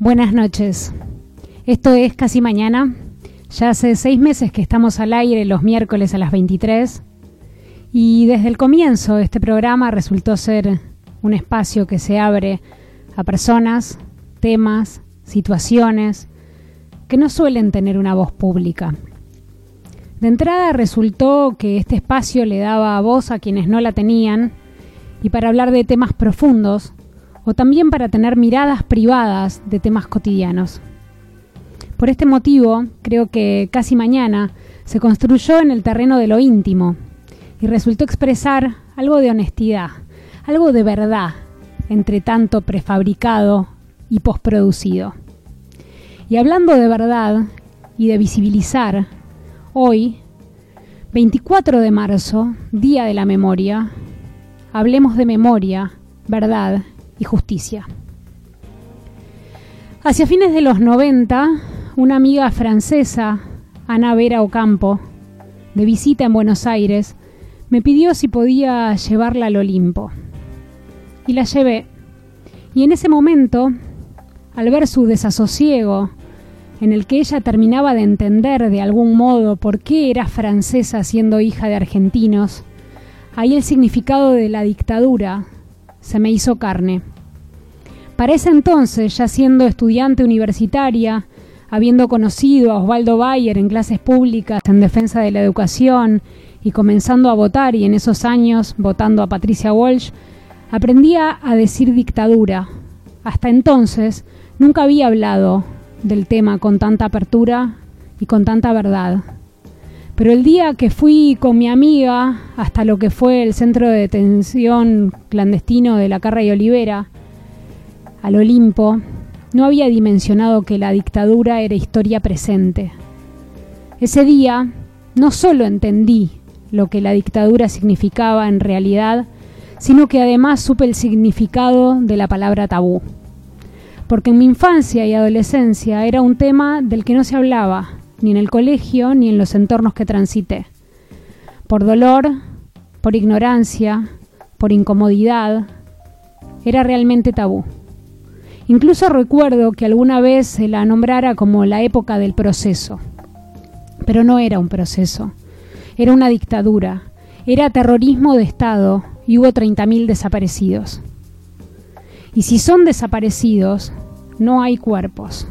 Buenas noches. Esto es Casi Mañana. Ya hace seis meses que estamos al aire los miércoles a las 23 y desde el comienzo este programa resultó ser un espacio que se abre a personas, temas, situaciones que no suelen tener una voz pública. De entrada resultó que este espacio le daba voz a quienes no la tenían y para hablar de temas profundos o también para tener miradas privadas de temas cotidianos. Por este motivo, creo que casi mañana se construyó en el terreno de lo íntimo y resultó expresar algo de honestidad, algo de verdad, entre tanto prefabricado y posproducido. Y hablando de verdad y de visibilizar, hoy, 24 de marzo, Día de la Memoria, hablemos de memoria, verdad y justicia. Hacia fines de los 90, una amiga francesa, Ana Vera Ocampo, de visita en Buenos Aires, me pidió si podía llevarla al Olimpo. Y la llevé. Y en ese momento, al ver su desasosiego, en el que ella terminaba de entender de algún modo por qué era francesa siendo hija de argentinos, ahí el significado de la dictadura se me hizo carne. Para ese entonces, ya siendo estudiante universitaria, habiendo conocido a Osvaldo Bayer en clases públicas en defensa de la educación y comenzando a votar y en esos años votando a Patricia Walsh, aprendía a decir dictadura. Hasta entonces nunca había hablado del tema con tanta apertura y con tanta verdad. Pero el día que fui con mi amiga hasta lo que fue el centro de detención clandestino de la Carra y Olivera, al Olimpo, no había dimensionado que la dictadura era historia presente. Ese día no solo entendí lo que la dictadura significaba en realidad, sino que además supe el significado de la palabra tabú. Porque en mi infancia y adolescencia era un tema del que no se hablaba, ni en el colegio ni en los entornos que transité. Por dolor, por ignorancia, por incomodidad, era realmente tabú. Incluso recuerdo que alguna vez se la nombrara como la época del proceso. Pero no era un proceso, era una dictadura, era terrorismo de Estado y hubo 30.000 desaparecidos. Y si son desaparecidos, no hay cuerpos.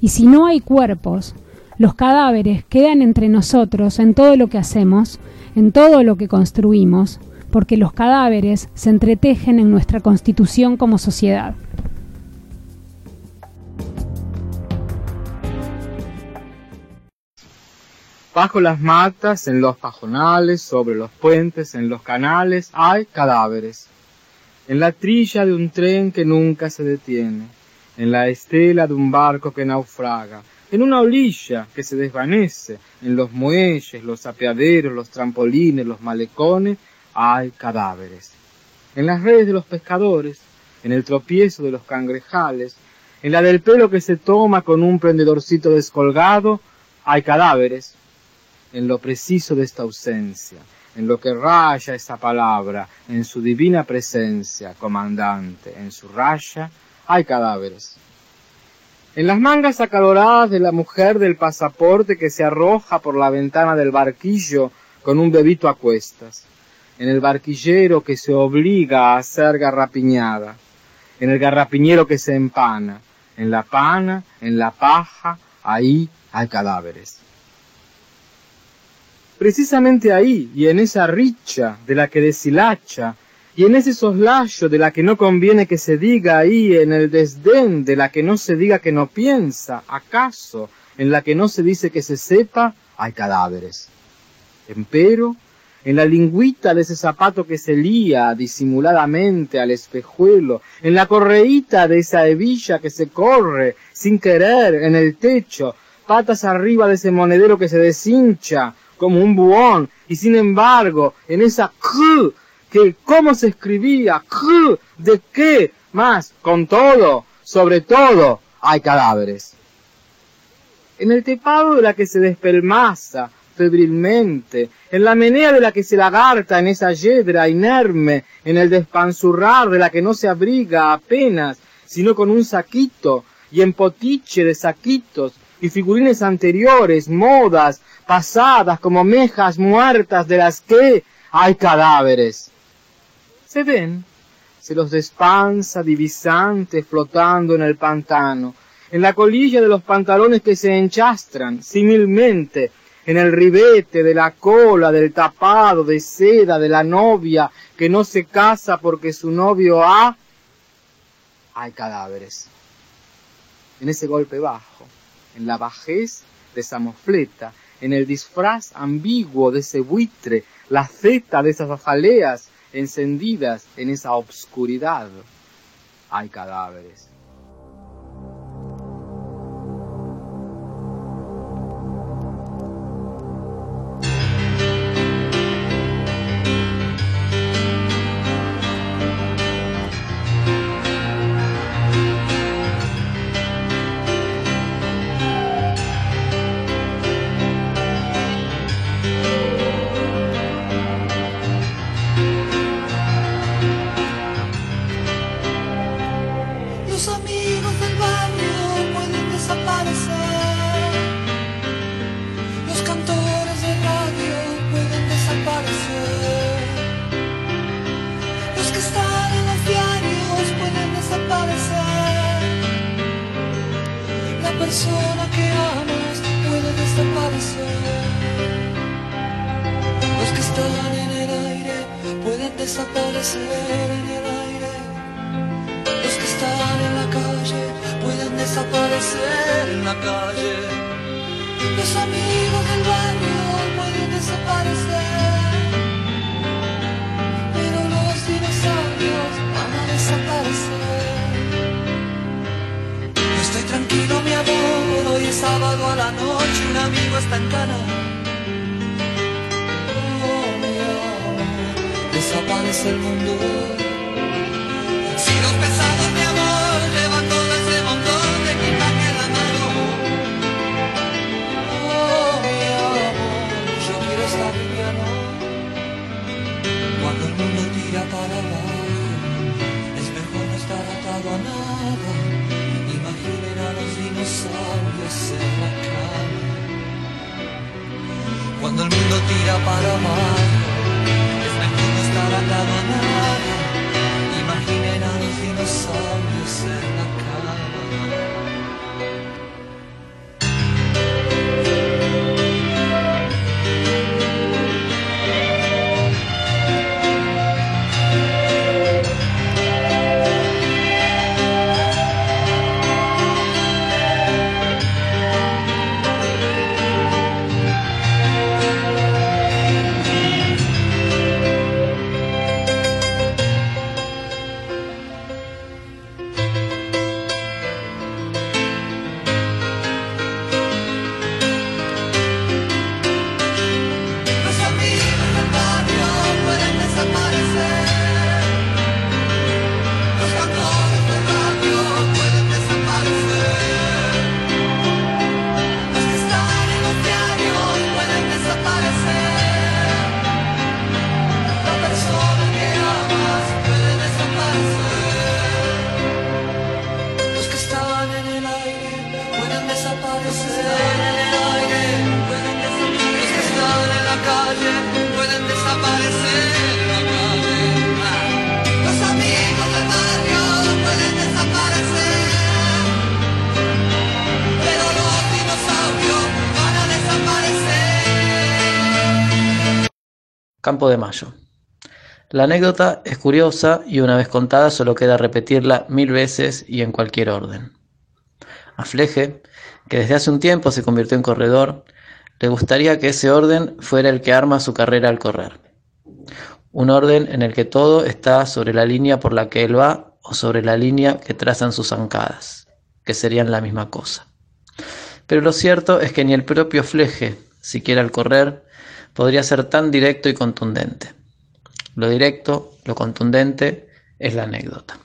Y si no hay cuerpos, los cadáveres quedan entre nosotros en todo lo que hacemos, en todo lo que construimos, porque los cadáveres se entretejen en nuestra constitución como sociedad. Bajo las matas, en los pajonales, sobre los puentes, en los canales, hay cadáveres. En la trilla de un tren que nunca se detiene, en la estela de un barco que naufraga, en una orilla que se desvanece, en los muelles, los apeaderos, los trampolines, los malecones, hay cadáveres. En las redes de los pescadores, en el tropiezo de los cangrejales, en la del pelo que se toma con un prendedorcito descolgado, hay cadáveres. En lo preciso de esta ausencia, en lo que raya esa palabra, en su divina presencia, comandante, en su raya, hay cadáveres. En las mangas acaloradas de la mujer del pasaporte que se arroja por la ventana del barquillo con un bebito a cuestas. En el barquillero que se obliga a ser garrapiñada. En el garrapiñero que se empana. En la pana, en la paja, ahí hay cadáveres. Precisamente ahí y en esa richa de la que deshilacha y en ese soslayo de la que no conviene que se diga ahí, en el desdén de la que no se diga que no piensa, acaso, en la que no se dice que se sepa, hay cadáveres. Empero, en la lingüita de ese zapato que se lía disimuladamente al espejuelo, en la correíta de esa hebilla que se corre sin querer en el techo, patas arriba de ese monedero que se deshincha como un buón, y sin embargo, en esa que cómo se escribía, de qué, más, con todo, sobre todo, hay cadáveres. En el tepado de la que se despelmaza, febrilmente, en la menea de la que se lagarta en esa yedra inerme, en el despanzurrar de la que no se abriga apenas, sino con un saquito, y en potiche de saquitos, y figurines anteriores, modas, pasadas, como mejas muertas de las que hay cadáveres. Se ven, se los despansa divisante flotando en el pantano, en la colilla de los pantalones que se enchastran, similmente, en el ribete de la cola, del tapado de seda de la novia que no se casa porque su novio ha... Hay cadáveres. En ese golpe bajo, en la bajez de esa mofleta, en el disfraz ambiguo de ese buitre, la zeta de esas azaleas encendidas en esa obscuridad, hay cadáveres. calle. Los amigos del barrio pueden desaparecer, pero los dinosaurios van a desaparecer. Yo estoy tranquilo, mi amor, hoy es sábado a la noche, un amigo está en cana. Oh, oh, oh desaparece el mundo. lo tira para abajo. Es mejor no estar atado a nada. Campo de Mayo. La anécdota es curiosa y una vez contada solo queda repetirla mil veces y en cualquier orden. A Fleje, que desde hace un tiempo se convirtió en corredor, le gustaría que ese orden fuera el que arma su carrera al correr. un orden en el que todo está sobre la línea por la que él va o sobre la línea que trazan sus zancadas, que serían la misma cosa. Pero lo cierto es que ni el propio Fleje, siquiera al correr, podría ser tan directo y contundente. Lo directo, lo contundente, es la anécdota.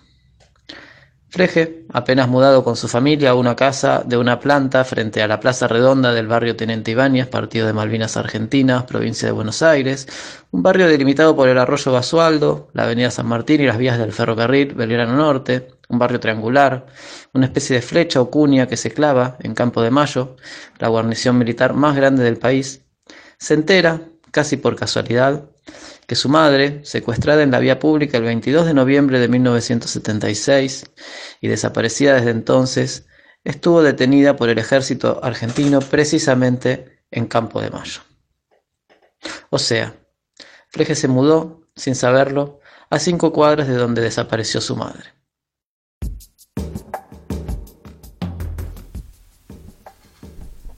Freje, apenas mudado con su familia a una casa de una planta frente a la Plaza Redonda del barrio Tenente Ibáñez, partido de Malvinas Argentinas, provincia de Buenos Aires, un barrio delimitado por el arroyo Basualdo, la avenida San Martín y las vías del ferrocarril Belgrano Norte, un barrio triangular, una especie de flecha o cuña que se clava en Campo de Mayo, la guarnición militar más grande del país, se entera, casi por casualidad, que su madre, secuestrada en la vía pública el 22 de noviembre de 1976 y desaparecida desde entonces, estuvo detenida por el ejército argentino precisamente en Campo de Mayo. O sea, Freje se mudó, sin saberlo, a cinco cuadras de donde desapareció su madre.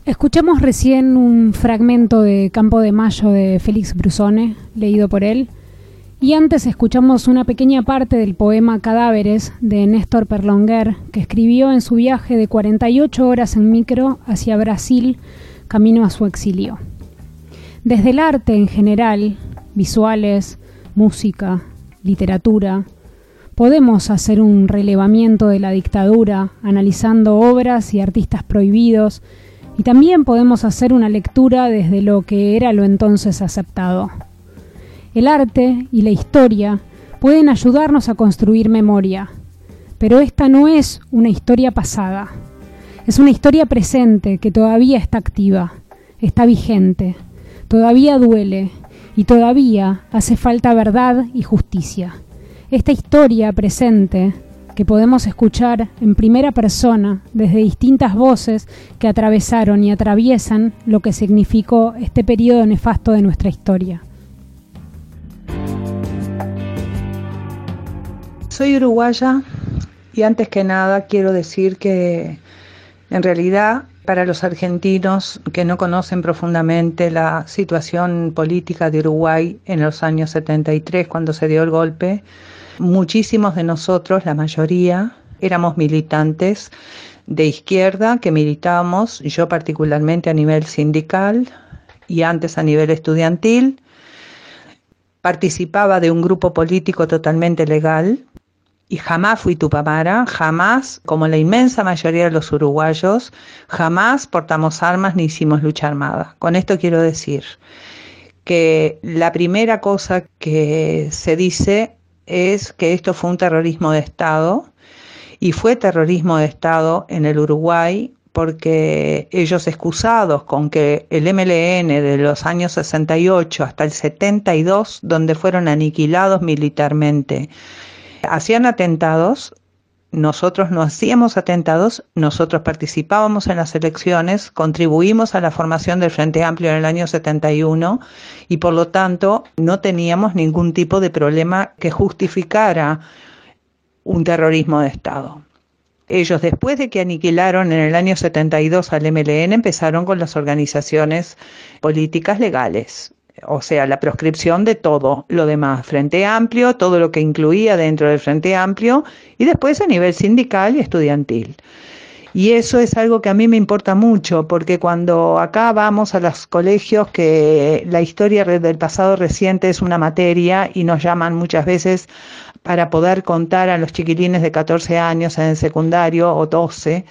Escuchamos recién un fragmento de Campo de Mayo de Félix Brusone, leído por él, y antes escuchamos una pequeña parte del poema Cadáveres de Néstor Perlonguer, que escribió en su viaje de 48 horas en micro hacia Brasil, camino a su exilio. Desde el arte en general, visuales, música, literatura, podemos hacer un relevamiento de la dictadura, analizando obras y artistas prohibidos, y también podemos hacer una lectura desde lo que era lo entonces aceptado. El arte y la historia pueden ayudarnos a construir memoria, pero esta no es una historia pasada, es una historia presente que todavía está activa, está vigente, todavía duele y todavía hace falta verdad y justicia. Esta historia presente que podemos escuchar en primera persona desde distintas voces que atravesaron y atraviesan lo que significó este periodo nefasto de nuestra historia. Soy uruguaya y antes que nada quiero decir que en realidad para los argentinos que no conocen profundamente la situación política de Uruguay en los años 73 cuando se dio el golpe, Muchísimos de nosotros, la mayoría, éramos militantes de izquierda que militábamos, yo particularmente a nivel sindical y antes a nivel estudiantil. Participaba de un grupo político totalmente legal y jamás fui tupamara, jamás, como la inmensa mayoría de los uruguayos, jamás portamos armas ni hicimos lucha armada. Con esto quiero decir que la primera cosa que se dice es que esto fue un terrorismo de Estado y fue terrorismo de Estado en el Uruguay porque ellos excusados con que el MLN de los años 68 hasta el 72, donde fueron aniquilados militarmente, hacían atentados, nosotros no hacíamos atentados, nosotros participábamos en las elecciones, contribuimos a la formación del Frente Amplio en el año 71 y por lo tanto no teníamos ningún tipo de problema que justificara un terrorismo de Estado. Ellos después de que aniquilaron en el año 72 al MLN empezaron con las organizaciones políticas legales, o sea, la proscripción de todo lo demás, Frente Amplio, todo lo que incluía dentro del Frente Amplio y después a nivel sindical y estudiantil. Y eso es algo que a mí me importa mucho, porque cuando acá vamos a los colegios, que la historia del pasado reciente es una materia y nos llaman muchas veces para poder contar a los chiquilines de 14 años en el secundario o 12,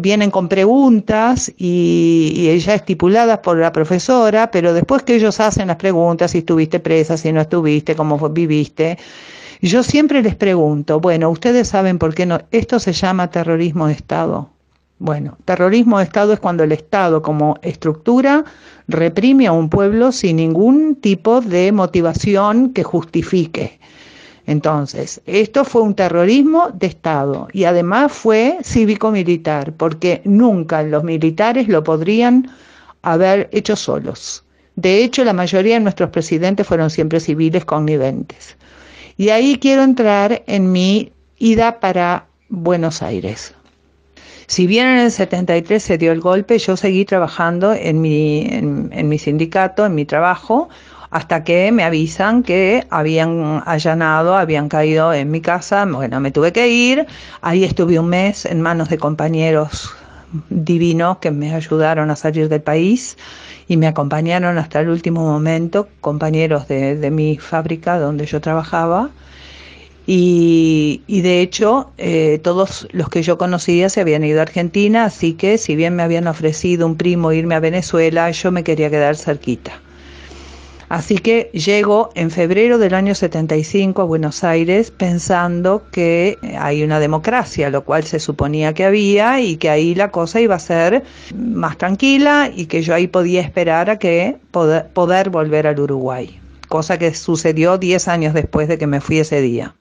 vienen con preguntas y, y, ya estipuladas por la profesora, pero después que ellos hacen las preguntas, si estuviste presa, si no estuviste, cómo viviste, yo siempre les pregunto, bueno, ustedes saben por qué no, esto se llama terrorismo de Estado. Bueno, terrorismo de Estado es cuando el Estado como estructura reprime a un pueblo sin ningún tipo de motivación que justifique. Entonces, esto fue un terrorismo de Estado y además fue cívico-militar, porque nunca los militares lo podrían haber hecho solos. De hecho, la mayoría de nuestros presidentes fueron siempre civiles conniventes. Y ahí quiero entrar en mi ida para Buenos Aires. Si bien en el 73 se dio el golpe, yo seguí trabajando en mi, en, en mi sindicato, en mi trabajo, hasta que me avisan que habían allanado, habían caído en mi casa, bueno, me tuve que ir, ahí estuve un mes en manos de compañeros divinos que me ayudaron a salir del país y me acompañaron hasta el último momento, compañeros de, mi fábrica donde yo trabajaba. Y, y de hecho, eh, todos los que yo conocía se habían ido a Argentina, así que si bien me habían ofrecido un primo irme a Venezuela, yo me quería quedar cerquita. Así que llego en febrero del año 75 a Buenos Aires pensando que hay una democracia, lo cual se suponía que había y que ahí la cosa iba a ser más tranquila y que yo ahí podía esperar a que poder, poder volver al Uruguay, cosa que sucedió 10 años después de que me fui ese día.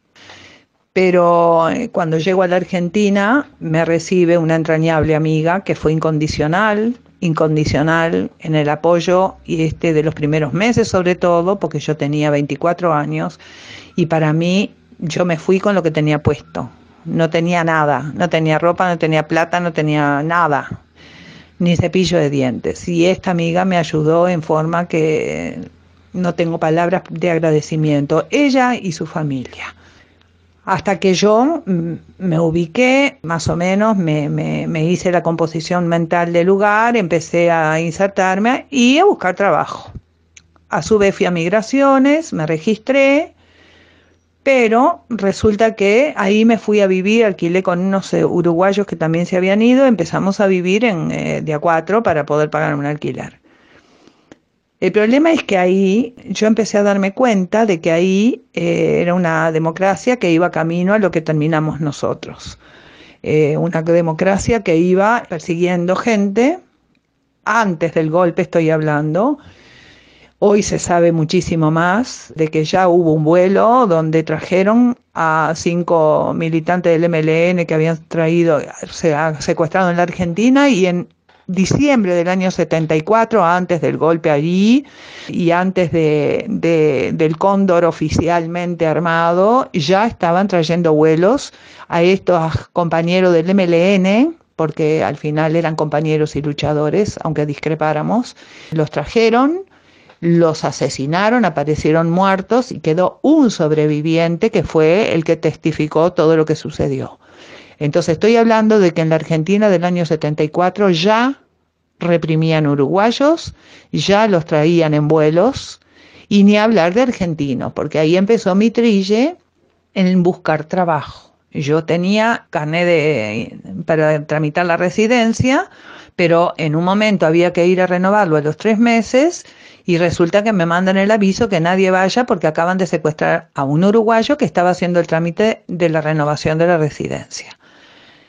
Pero eh, cuando llego a la Argentina me recibe una entrañable amiga que fue incondicional, incondicional en el apoyo y este de los primeros meses sobre todo, porque yo tenía 24 años y para mí yo me fui con lo que tenía puesto. No tenía nada, no tenía ropa, no tenía plata, no tenía nada, ni cepillo de dientes. Y esta amiga me ayudó en forma que no tengo palabras de agradecimiento, ella y su familia hasta que yo mm, me ubiqué, más o menos, me, me, hice la composición mental del lugar, empecé a insertarme y a buscar trabajo. A su vez fui a migraciones, me registré, pero resulta que ahí me fui a vivir, alquilé con unos eh, uruguayos que también se habían ido, empezamos a vivir en eh, de a cuatro para poder pagar un alquiler. El problema es que ahí yo empecé a darme cuenta de que ahí eh, era una democracia que iba camino a lo que terminamos nosotros. Eh, una democracia que iba persiguiendo gente, antes del golpe estoy hablando, Hoy se sabe muchísimo más de que ya hubo un vuelo donde trajeron a cinco militantes del MLN que habían traído, se secuestrado en la Argentina y en diciembre del año 74, antes del golpe allí y antes de, de, del cóndor oficialmente armado, ya estaban trayendo vuelos a estos compañeros del MLN, porque al final eran compañeros y luchadores, aunque discrepáramos, los trajeron, los asesinaron, aparecieron muertos y quedó un sobreviviente que fue el que testificó todo lo que sucedió. Entonces estoy hablando de que en la Argentina del año 74 ya reprimían uruguayos, ya los traían en vuelos, y ni hablar de argentinos, porque ahí empezó mi trille en buscar trabajo. Yo tenía carnet de, para tramitar la residencia, pero en un momento había que ir a renovarlo a los tres meses y resulta que me mandan el aviso que nadie vaya porque acaban de secuestrar a un uruguayo que estaba haciendo el trámite de la renovación de la residencia.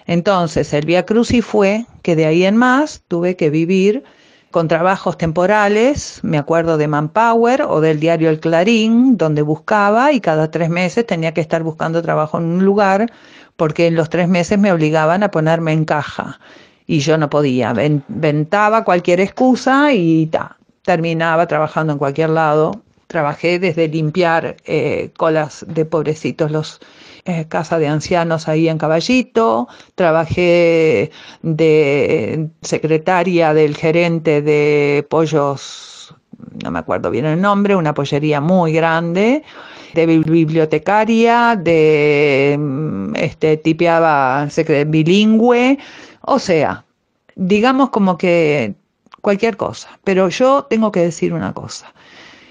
Entonces, el Via Crucis fue que de ahí en más tuve que vivir con trabajos temporales, me acuerdo de Manpower o del diario El Clarín, donde buscaba y cada tres meses tenía que estar buscando trabajo en un lugar porque en los tres meses me obligaban a ponerme en caja y yo no podía, ventaba cualquier excusa y ta, terminaba trabajando en cualquier lado. Trabajé desde limpiar eh, colas de pobrecitos los eh, casa de ancianos ahí en Caballito, trabajé de secretaria del gerente de pollos, no me acuerdo bien el nombre, una pollería muy grande, de bibliotecaria, de mm, este tipeaba bilingüe, o sea, digamos como que cualquier cosa, pero yo tengo que decir una cosa.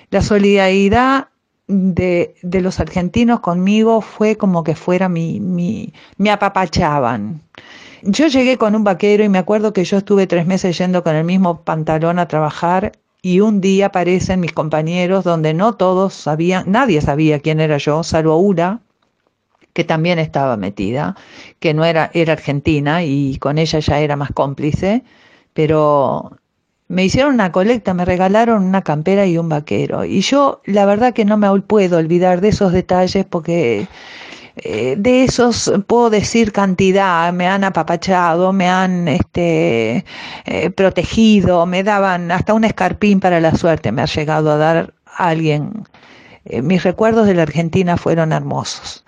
La solidaridad de, de, los argentinos conmigo fue como que fuera mi, mi, me apapachaban. Yo llegué con un vaquero y me acuerdo que yo estuve tres meses yendo con el mismo pantalón a trabajar y un día aparecen mis compañeros donde no todos sabían, nadie sabía quién era yo, salvo una que también estaba metida, que no era, era argentina y con ella ya era más cómplice, pero me hicieron una colecta, me regalaron una campera y un vaquero. Y yo la verdad que no me puedo olvidar de esos detalles porque eh, de esos puedo decir cantidad, me han apapachado, me han este, eh, protegido, me daban hasta un escarpín para la suerte, me ha llegado a dar alguien. Eh, mis recuerdos de la Argentina fueron hermosos.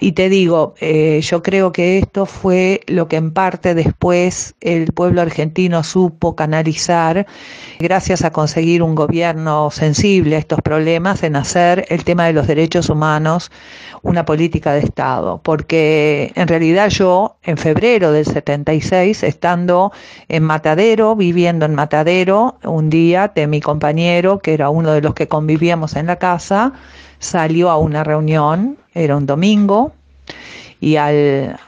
Y te digo, eh, yo creo que esto fue lo que en parte después el pueblo argentino supo canalizar, gracias a conseguir un gobierno sensible a estos problemas, en hacer el tema de los derechos humanos una política de Estado. Porque en realidad yo, en febrero del 76, estando en Matadero, viviendo en Matadero, un día de mi compañero, que era uno de los que convivíamos en la casa, salió a una reunión, era un domingo, y al,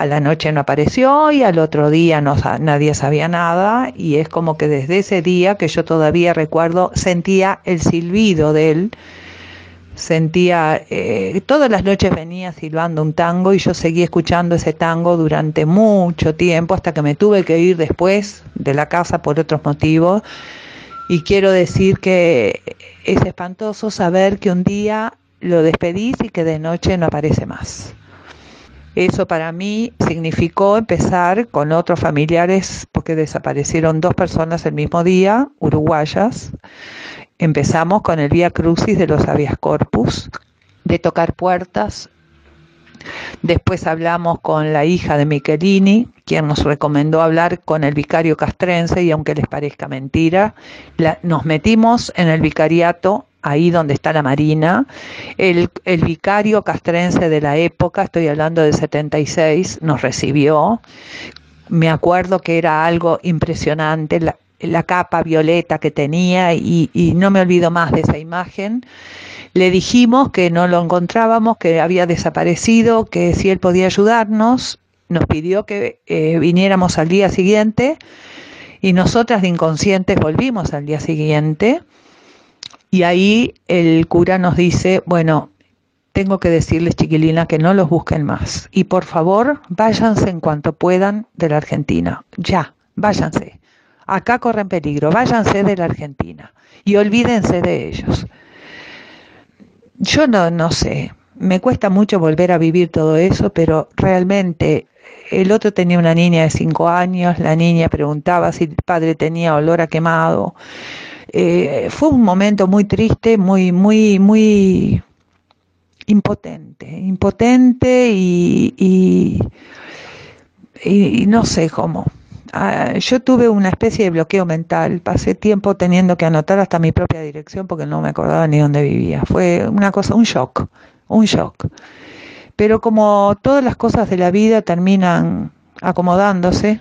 a la noche no apareció y al otro día no, nadie sabía nada y es como que desde ese día que yo todavía recuerdo sentía el silbido de él, sentía, eh, todas las noches venía silbando un tango y yo seguí escuchando ese tango durante mucho tiempo hasta que me tuve que ir después de la casa por otros motivos y quiero decir que es espantoso saber que un día lo despedís y que de noche no aparece más. Eso para mí significó empezar con otros familiares, porque desaparecieron dos personas el mismo día, uruguayas. Empezamos con el Vía Crucis de los Avias Corpus, de tocar puertas. Después hablamos con la hija de Michelini, quien nos recomendó hablar con el vicario castrense y aunque les parezca mentira, nos metimos en el vicariato ahí donde está la Marina. El, el, vicario castrense de la época, estoy hablando de 76, nos recibió. Me acuerdo que era algo impresionante, la, la capa violeta que tenía y, y, no me olvido más de esa imagen. Le dijimos que no lo encontrábamos, que había desaparecido, que si él podía ayudarnos nos pidió que eh, viniéramos al día siguiente y nosotras de inconscientes volvimos al día siguiente. Y ahí el cura nos dice, bueno, tengo que decirles chiquilina que no los busquen más. Y por favor váyanse en cuanto puedan de la Argentina, ya, váyanse. Acá corren peligro, váyanse de la Argentina. Y olvídense de ellos. Yo no, no sé, me cuesta mucho volver a vivir todo eso, pero realmente el otro tenía una niña de cinco años, la niña preguntaba si el padre tenía olor a quemado. Eh, fue un momento muy triste, muy, muy, muy impotente, impotente y, y, y, no sé cómo. Ah, yo tuve una especie de bloqueo mental, pasé tiempo teniendo que anotar hasta mi propia dirección porque no me acordaba ni dónde vivía. Fue una cosa, un shock, un shock. Pero como todas las cosas de la vida terminan acomodándose,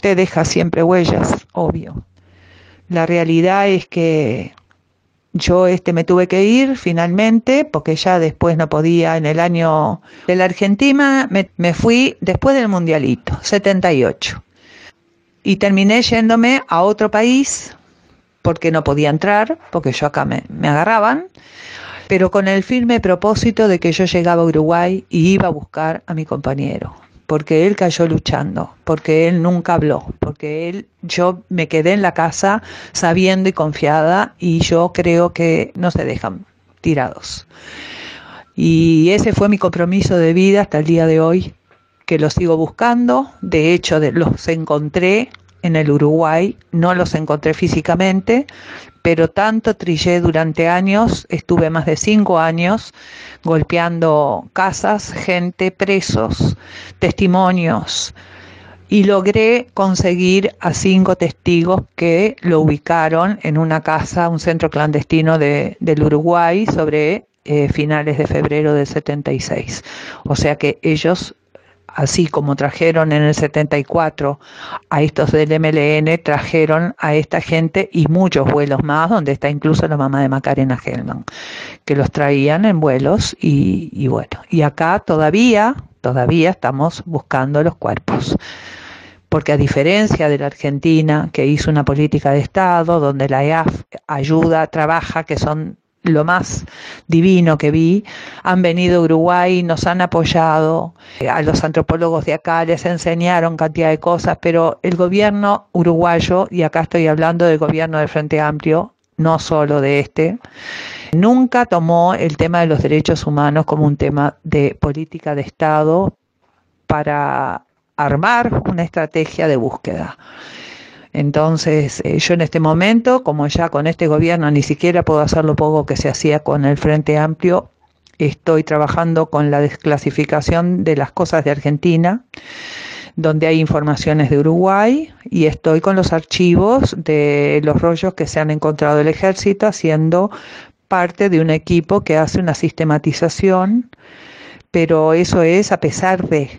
te deja siempre huellas, obvio. La realidad es que yo este me tuve que ir finalmente porque ya después no podía en el año de la Argentina me, me fui después del mundialito 78 y terminé yéndome a otro país porque no podía entrar porque yo acá me, me agarraban pero con el firme propósito de que yo llegaba a Uruguay y iba a buscar a mi compañero, porque él cayó luchando, porque él nunca habló, porque él, yo me quedé en la casa sabiendo y confiada y yo creo que no se dejan tirados. Y ese fue mi compromiso de vida hasta el día de hoy, que lo sigo buscando, de hecho los encontré en el Uruguay, no los encontré físicamente, pero tanto trillé durante años, estuve más de cinco años golpeando casas, gente, presos, testimonios, y logré conseguir a cinco testigos que lo ubicaron en una casa, un centro clandestino de, del Uruguay sobre eh, finales de febrero del 76. O sea que ellos así como trajeron en el 74 a estos del MLN, trajeron a esta gente y muchos vuelos más, donde está incluso la mamá de Macarena Hellman, que los traían en vuelos y, y bueno, y acá todavía, todavía estamos buscando los cuerpos. Porque a diferencia de la Argentina, que hizo una política de Estado, donde la EAF ayuda, trabaja, que son lo más divino que vi. Han venido a Uruguay, nos han apoyado, a los antropólogos de acá les enseñaron cantidad de cosas, pero el gobierno uruguayo, y acá estoy hablando del gobierno del Frente Amplio, no solo de este, nunca tomó el tema de los derechos humanos como un tema de política de Estado para armar una estrategia de búsqueda. Entonces, eh, yo en este momento, como ya con este gobierno ni siquiera puedo hacer lo poco que se hacía con el Frente Amplio, estoy trabajando con la desclasificación de las cosas de Argentina, donde hay informaciones de Uruguay, y estoy con los archivos de los rollos que se han encontrado el ejército haciendo parte de un equipo que hace una sistematización, pero eso es a pesar de,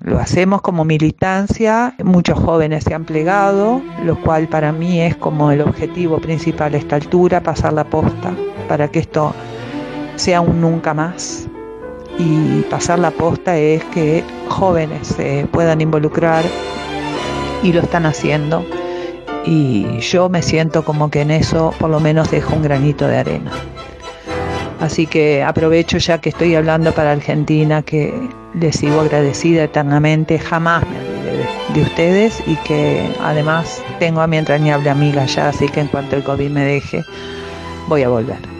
lo hacemos como militancia, muchos jóvenes se han plegado, lo cual para mí es como el objetivo principal a esta altura, pasar la posta, para que esto sea un nunca más. Y pasar la posta es que jóvenes se puedan involucrar y lo están haciendo. Y yo me siento como que en eso por lo menos dejo un granito de arena. Así que aprovecho ya que estoy hablando para Argentina, que les sigo agradecida eternamente, jamás me olvidé de, ustedes y que además tengo a mi entrañable amiga ya, así que en cuanto el COVID me deje, voy a volver.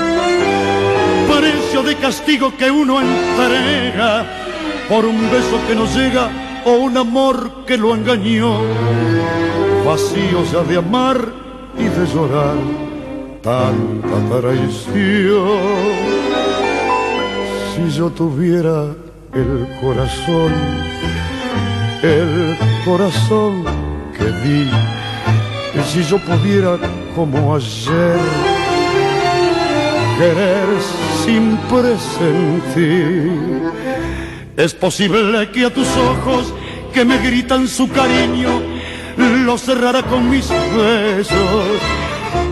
Precio de castigo que uno entrega por un beso que no llega o un amor que lo engañó. Vacío ya de amar y de llorar tanta traición. Si yo tuviera el corazón, el corazón que di, y si yo pudiera como ayer querer sin presentir, es posible que a tus ojos que me gritan su cariño lo cerrara con mis besos,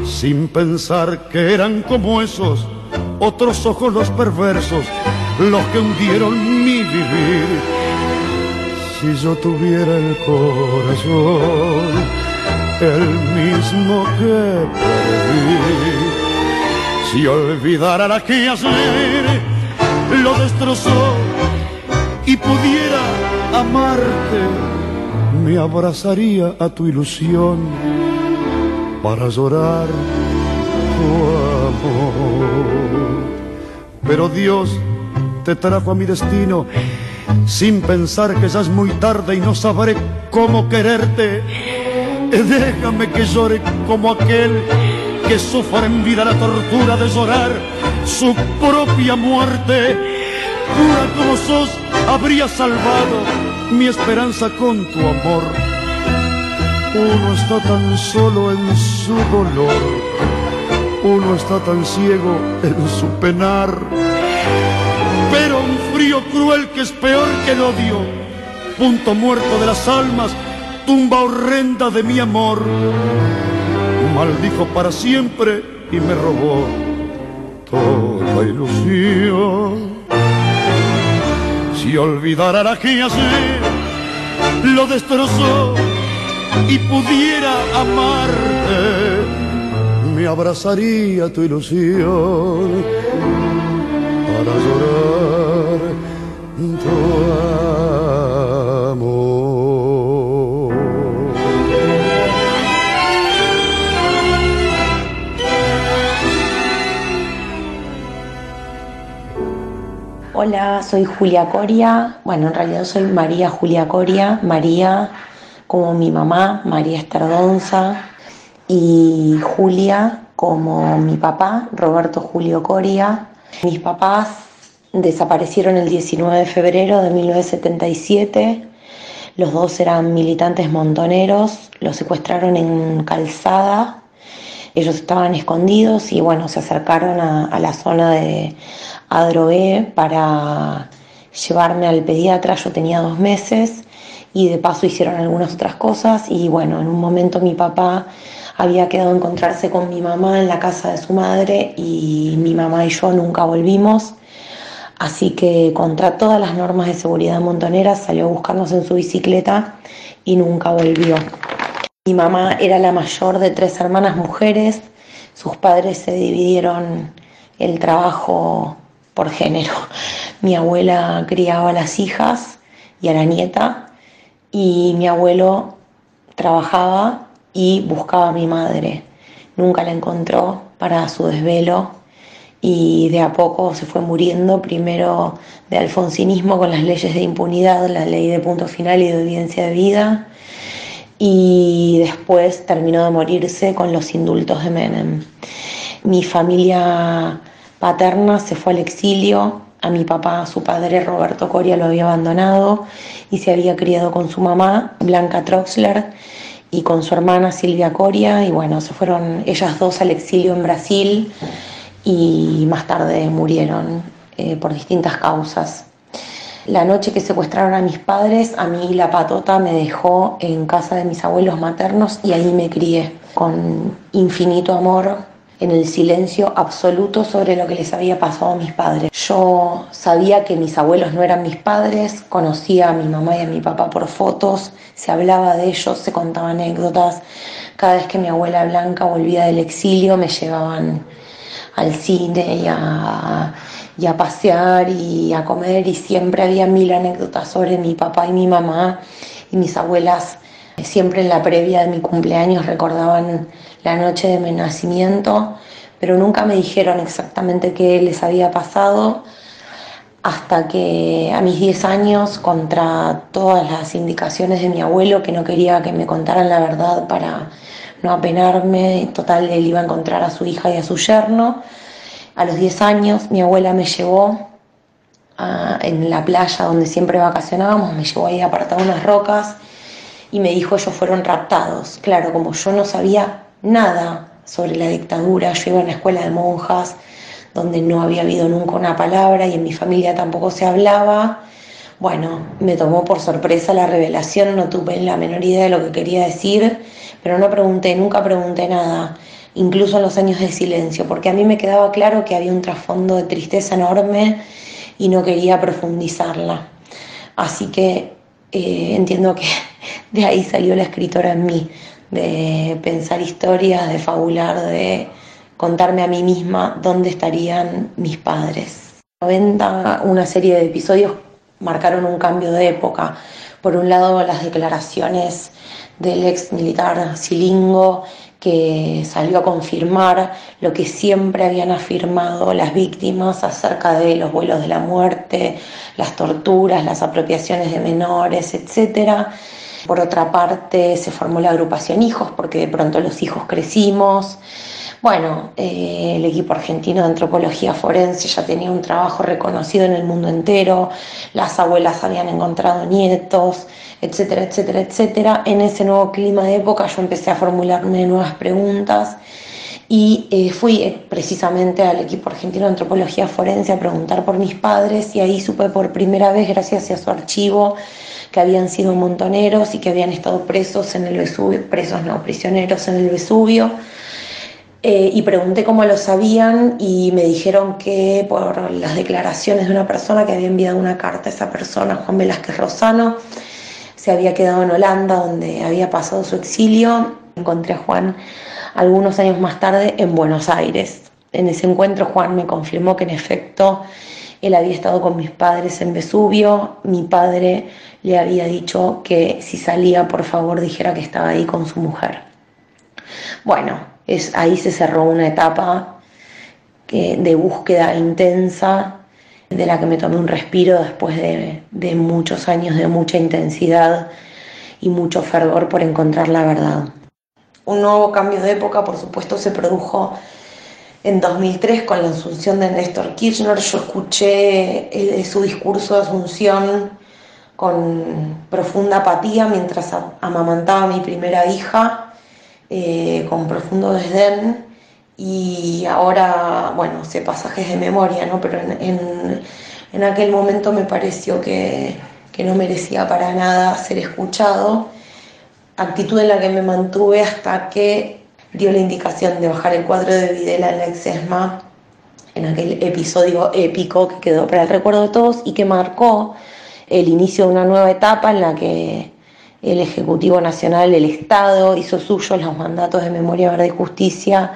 sin pensar que eran como esos otros ojos los perversos, los que hundieron mi vivir. Si yo tuviera el corazón, el mismo que perdí, si olvidara la que ayer lo destrozó y pudiera amarte, me abrazaría a tu ilusión para llorar tu amor. Pero Dios te trajo a mi destino sin pensar que ya es muy tarde y no sabré cómo quererte. Déjame que llore como aquel que sufre en vida la tortura de llorar su propia muerte. Pura como sos, habría salvado mi esperanza con tu amor. Uno está tan solo en su dolor, uno está tan ciego en su penar. Pero un frío cruel que es peor que el odio, punto muerto de las almas, tumba horrenda de mi amor. Maldijo para siempre y me robó toda ilusión. Si olvidara la que ayer lo destrozó y pudiera amarte, me abrazaría tu ilusión para llorar Hola, soy Julia Coria. Bueno, en realidad soy María Julia Coria. María como mi mamá, María Estardonza. Y Julia como mi papá, Roberto Julio Coria. Mis papás desaparecieron el 19 de febrero de 1977. Los dos eran militantes montoneros. Los secuestraron en Calzada. Ellos estaban escondidos y bueno, se acercaron a, a la zona de Adroé para llevarme al pediatra, yo tenía dos meses y de paso hicieron algunas otras cosas y bueno, en un momento mi papá había quedado a encontrarse con mi mamá en la casa de su madre y mi mamá y yo nunca volvimos. Así que contra todas las normas de seguridad montonera salió a en su bicicleta y nunca volvió. Mi mamá era la mayor de tres hermanas mujeres, sus padres se dividieron el trabajo por género. Mi abuela criaba a las hijas y a la nieta y mi abuelo trabajaba y buscaba a mi madre. Nunca la encontró para su desvelo y de a poco se fue muriendo, primero de alfonsinismo con las leyes de impunidad, la ley de punto final y de audiencia de vida, y después terminó de morirse con los indultos de Menem. Mi familia paterna se fue al exilio, a mi papá, su padre Roberto Coria lo había abandonado y se había criado con su mamá, Blanca Troxler, y con su hermana Silvia Coria, y bueno, se fueron ellas dos al exilio en Brasil y más tarde murieron eh, por distintas causas. La noche que secuestraron a mis padres, a mí la patota me dejó en casa de mis abuelos maternos y ahí me crié con infinito amor, en el silencio absoluto sobre lo que les había pasado a mis padres. Yo sabía que mis abuelos no eran mis padres, conocía a mi mamá y a mi papá por fotos, se hablaba de ellos, se contaba anécdotas. Cada vez que mi abuela Blanca volvía del exilio me llevaban al cine y a, y a pasear y a comer y siempre había mil anécdotas sobre mi papá y mi mamá y mis abuelas siempre en la previa de mi cumpleaños recordaban la noche de mi nacimiento, pero nunca me dijeron exactamente qué les había pasado hasta que a mis 10 años, contra todas las indicaciones de mi abuelo, que no quería que me contaran la verdad para no apenarme, total, él iba a encontrar a su hija y a su yerno. A los 10 años mi abuela me llevó en la playa donde siempre vacacionábamos, me llevó ahí a apartar unas rocas y me dijo ellos fueron raptados. Claro, como yo no sabía nada sobre la dictadura. Yo iba a una escuela de monjas donde no había habido nunca una palabra y en mi familia tampoco se hablaba. Bueno, me tomó por sorpresa la revelación, no tuve la menor idea de lo que quería decir, pero no pregunté, nunca pregunté nada, incluso en los años de silencio, porque a mí me quedaba claro que había un trasfondo de tristeza enorme y no quería profundizarla. Así que eh, entiendo que de ahí salió la escritora en mí de pensar historias, de fabular, de contarme a mí misma dónde estarían mis padres. 90, una serie de episodios marcaron un cambio de época. Por un lado, las declaraciones del ex militar Silingo, que salió a confirmar lo que siempre habían afirmado las víctimas acerca de los vuelos de la muerte, las torturas, las apropiaciones de menores, etcétera por otra parte, se formó la agrupación Hijos, porque de pronto los hijos crecimos. Bueno, eh, el equipo argentino de antropología forense ya tenía un trabajo reconocido en el mundo entero, las abuelas habían encontrado nietos, etcétera, etcétera, etcétera. En ese nuevo clima de época yo empecé a formularme nuevas preguntas y eh, fui eh, precisamente al equipo argentino de antropología forense a preguntar por mis padres y ahí supe por primera vez, gracias a su archivo, que habían sido montoneros y que habían estado presos en el Vesubio, presos no, prisioneros en el Vesubio. Eh, y pregunté cómo lo sabían y me dijeron que por las declaraciones de una persona que había enviado una carta a esa persona, Juan Velázquez Rosano, se había quedado en Holanda donde había pasado su exilio. Encontré a Juan algunos años más tarde en Buenos Aires. En ese encuentro Juan me confirmó que en efecto él había estado con mis padres en Vesubio, mi padre le había dicho que si salía por favor dijera que estaba ahí con su mujer. Bueno, es, ahí se cerró una etapa de búsqueda intensa de la que me tomé un respiro después de, de muchos años de mucha intensidad y mucho fervor por encontrar la verdad. Un nuevo cambio de época, por supuesto, se produjo en 2003 con la asunción de Néstor Kirchner. Yo escuché eh, su discurso de asunción con profunda apatía mientras amamantaba a mi primera hija, eh, con profundo desdén. Y ahora, bueno, sé pasajes de memoria, ¿no? Pero en, En aquel momento me pareció que, que no merecía para nada ser escuchado, actitud en la que me mantuve hasta que dio la indicación de bajar el cuadro de Videla en la exesma, en aquel episodio épico que quedó para el recuerdo de todos y que marcó el inicio de una nueva etapa en la que el Ejecutivo Nacional, el Estado, hizo suyos los mandatos de memoria, verdad y justicia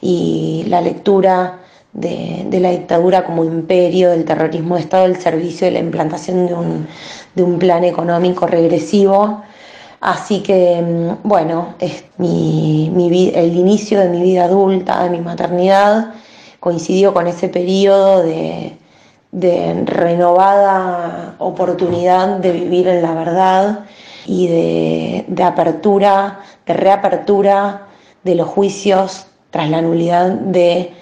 y la lectura de, la dictadura como imperio, del terrorismo de Estado, el servicio de la implantación de un, de un plan económico regresivo. Así que, mm, bueno, mi, el inicio de mi vida adulta, de mi maternidad, coincidió con ese periodo de renovada oportunidad de vivir en la verdad y de, apertura, de reapertura de los juicios tras la nulidad de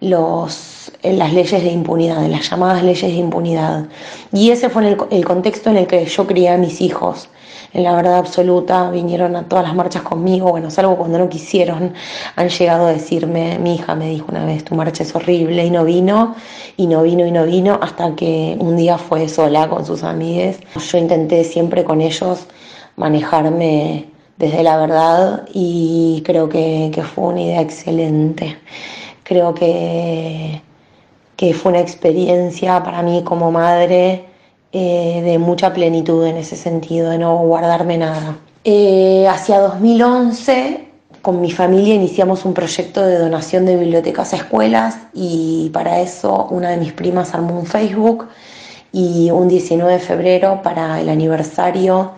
los, las leyes de impunidad, de las llamadas leyes de impunidad. Y ese fue el, el contexto en el que yo crié a mis hijos en la verdad absoluta, vinieron a todas las marchas conmigo, bueno, salvo cuando no quisieron, han llegado a decirme, mi hija me dijo una vez, tu marcha es horrible y no vino, y no vino y no vino, hasta que un día fue sola con sus amigues. Yo intenté siempre con ellos manejarme desde la verdad y creo que, fue una idea excelente. Creo que, que fue una experiencia para mí como madre eh, de mucha plenitud en ese sentido, de no guardarme nada. Eh, hacia 2011, con mi familia iniciamos un proyecto de donación de bibliotecas a escuelas y para eso una de mis primas armó un Facebook y un 19 de febrero para el aniversario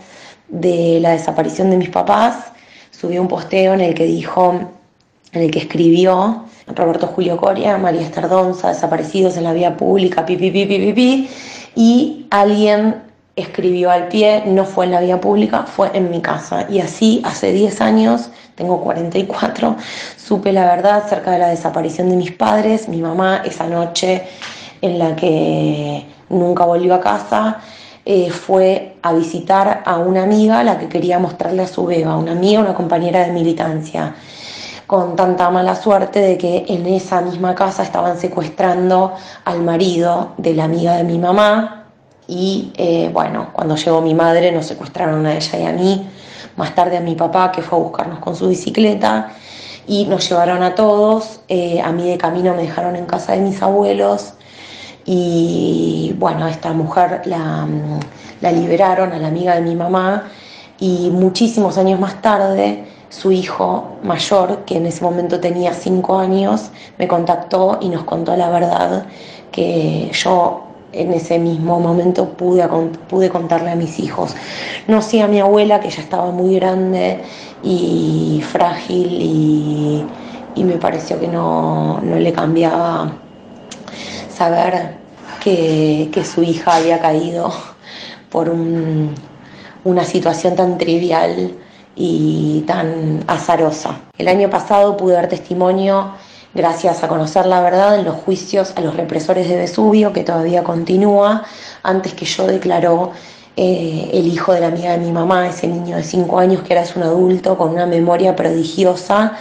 de la desaparición de mis papás subió un posteo en el que dijo, en el que escribió Roberto Julio Coria, María Estardonza, desaparecidos en la vía pública, pi, pi, pi, pi, pi, y alguien escribió al pie, no fue en la vía pública, fue en mi casa. Y así hace 10 años, tengo 44, supe la verdad acerca de la desaparición de mis padres, mi mamá esa noche en la que nunca volvió a casa. Eh, fue a visitar a una amiga la que quería mostrarle a su beba, una amiga, una compañera de militancia con tanta mala suerte de que en esa misma casa estaban secuestrando al marido de la amiga de mi mamá y eh, bueno, cuando llegó mi madre nos secuestraron a ella y a mí, más tarde a mi papá que fue a buscarnos con su bicicleta y nos llevaron a todos, eh, a mí de camino me dejaron en casa de mis abuelos y bueno, a esta mujer la, la liberaron, a la amiga de mi mamá y muchísimos años más tarde su hijo mayor, que en ese momento tenía cinco años, me contactó y nos contó la verdad que yo en ese mismo momento pude, pude contarle a mis hijos. No sé a mi abuela, que ya estaba muy grande y frágil y, me pareció que no, le cambiaba saber que, su hija había caído por una situación tan trivial y tan azarosa. El año pasado pude dar testimonio, gracias a conocer la verdad, en los juicios a los represores de Vesubio, que todavía continúa, antes que yo declaró eh, el hijo de la amiga de mi mamá, ese niño de 5 años que ahora es un adulto con una memoria prodigiosa.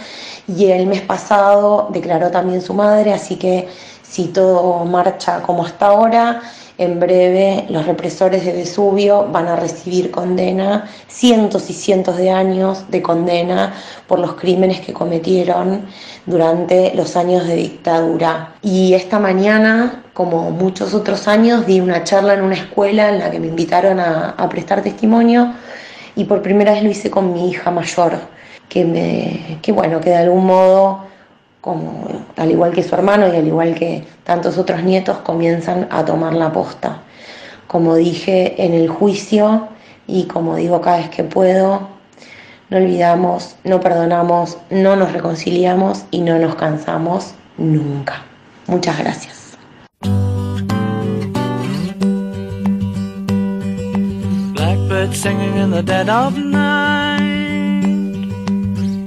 Y el mes pasado declaró también su madre, así que si todo marcha como hasta ahora, en breve los represores de Vesubio van a recibir condena, cientos y cientos de años de condena por los crímenes que cometieron durante los años de dictadura. Y esta mañana, como muchos otros años, di una charla en una escuela en la que me invitaron a, prestar testimonio y por primera vez lo hice con mi hija mayor, que, me, que bueno, que de algún modo como, al igual que su hermano y al igual que tantos otros nietos, comienzan a tomar la posta. Como dije en el juicio y como digo cada vez que puedo, no olvidamos, no perdonamos, no nos reconciliamos y no nos cansamos nunca. Muchas gracias.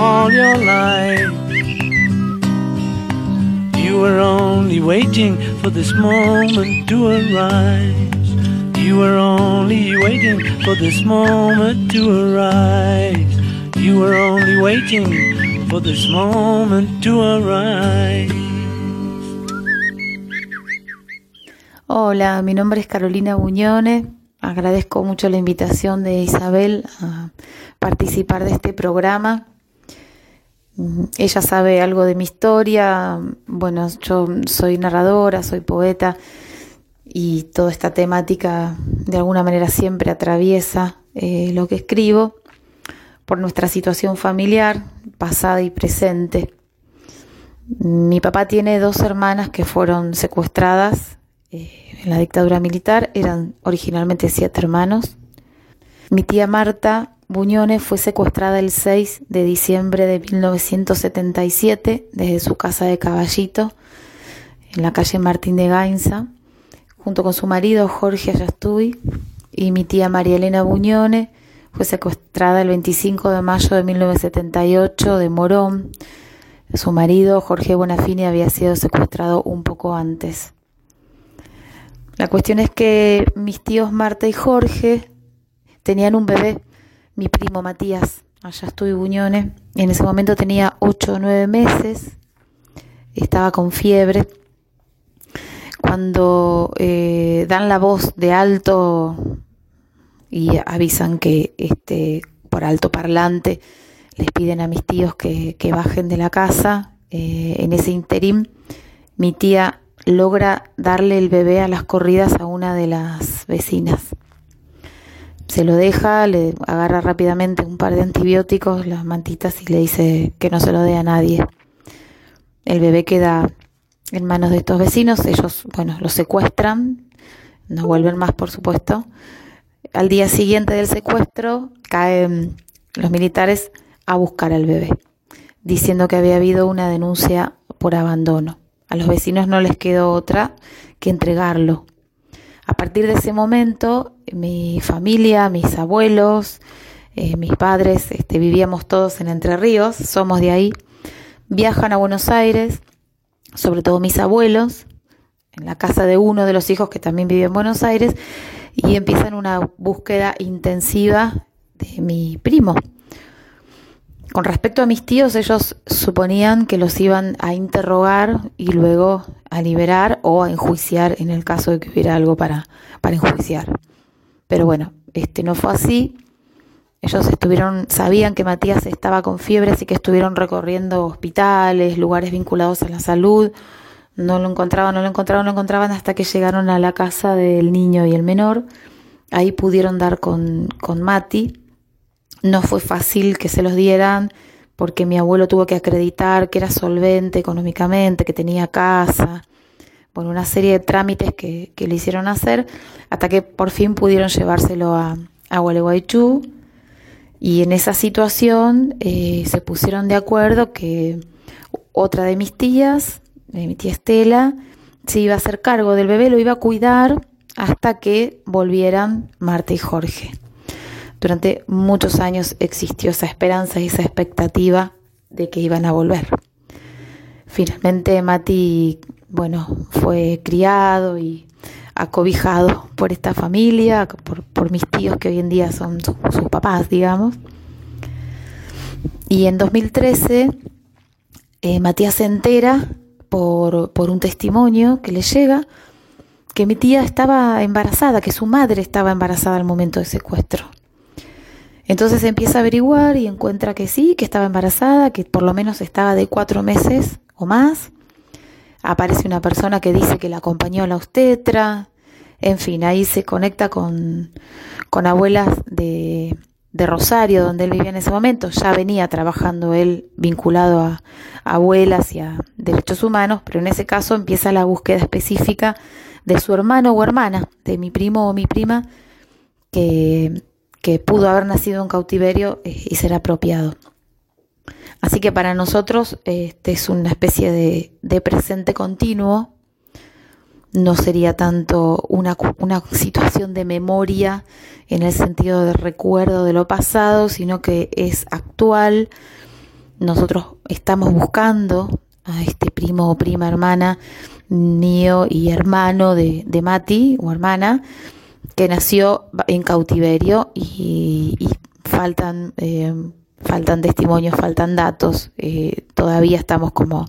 You only waiting for this moment to. You only waiting for this moment to. You only waiting for this moment to. Hola, mi nombre es Carolina Buñone. Agradezco mucho la invitación de Isabel a participar de este programa. Ella sabe algo de mi historia. Bueno, yo soy narradora, soy poeta y toda esta temática de alguna manera siempre atraviesa eh, lo que escribo por nuestra situación familiar, pasada y presente. Mi papá tiene dos hermanas que fueron secuestradas eh, en la dictadura militar, eran originalmente siete hermanos. Mi tía Marta Buñones fue secuestrada el 6 de diciembre de 1977 desde su casa de Caballito, en la calle Martín de Gainza, junto con su marido Jorge Ayastuy y mi tía María Elena Buñones fue secuestrada el 25 de mayo de 1978 de Morón. Su marido Jorge Bonafini había sido secuestrado un poco antes. La cuestión es que mis tíos Marta y Jorge tenían un bebé, mi primo Matías, allá estuve Buñones, en ese momento tenía 8 o 9 meses, estaba con fiebre. Cuando eh, dan la voz de alto y avisan que este, por alto parlante les piden a mis tíos que, bajen de la casa, eh, en ese interim mi tía logra darle el bebé a las corridas a una de las vecinas. Se lo deja, le agarra rápidamente un par de antibióticos, las mantitas y le dice que no se lo dé a nadie. El bebé queda en manos de estos vecinos, ellos, bueno, lo secuestran, no vuelven más, por supuesto. Al día siguiente del secuestro caen los militares a buscar al bebé, diciendo que había habido una denuncia por abandono. A los vecinos no les quedó otra que entregarlo. A partir de ese momento, mi familia, mis abuelos, eh, mis padres, este, vivíamos todos en Entre Ríos, somos de ahí, viajan a Buenos Aires, sobre todo mis abuelos, en la casa de uno de los hijos que también vive en Buenos Aires, y empiezan una búsqueda intensiva de mi primo. Con respecto a mis tíos, ellos suponían que los iban a interrogar y luego a liberar o a enjuiciar en el caso de que hubiera algo para, para enjuiciar. Pero bueno, este no fue así. Ellos estuvieron, sabían que Matías estaba con fiebre, así que estuvieron recorriendo hospitales, lugares vinculados a la salud. No lo encontraban, no lo encontraban, no lo encontraban hasta que llegaron a la casa del niño y el menor. Ahí pudieron dar con, con Mati. No fue fácil que se los dieran porque mi abuelo tuvo que acreditar que era solvente económicamente, que tenía casa, bueno, una serie de trámites que, que le hicieron hacer hasta que por fin pudieron llevárselo a, a Gualeguaychú y en esa situación eh, se pusieron de acuerdo que otra de mis tías, de mi tía Estela, se iba a hacer cargo del bebé, lo iba a cuidar hasta que volvieran Marta y Jorge. Durante muchos años existió esa esperanza y esa expectativa de que iban a volver. Finalmente Mati, bueno, fue criado y acobijado por esta familia, por, mis tíos que hoy en día son sus papás, digamos. Y en 2013 eh, Matías se entera por, por un testimonio que le llega que mi tía estaba embarazada, que su madre estaba embarazada al momento del secuestro. Entonces empieza a averiguar y encuentra que sí, que estaba embarazada, que por lo menos estaba de cuatro meses o más. Aparece una persona que dice que la acompañó a la obstetra. En fin, ahí se conecta con, con abuelas de, de Rosario, donde él vivía en ese momento, ya venía trabajando él vinculado a, abuelas y a derechos humanos, pero en ese caso empieza la búsqueda específica de su hermano o hermana, de mi primo o mi prima, que, que pudo haber nacido en cautiverio eh, y ser apropiado. Así que para nosotros este es una especie de, presente continuo no sería tanto una, una, situación de memoria en el sentido de recuerdo de lo pasado, sino que es actual. Nosotros estamos buscando a este primo o prima hermana mío y hermano de, de Mati o hermana que nació en cautiverio y, faltan eh, faltan testimonios, faltan datos, eh, todavía estamos como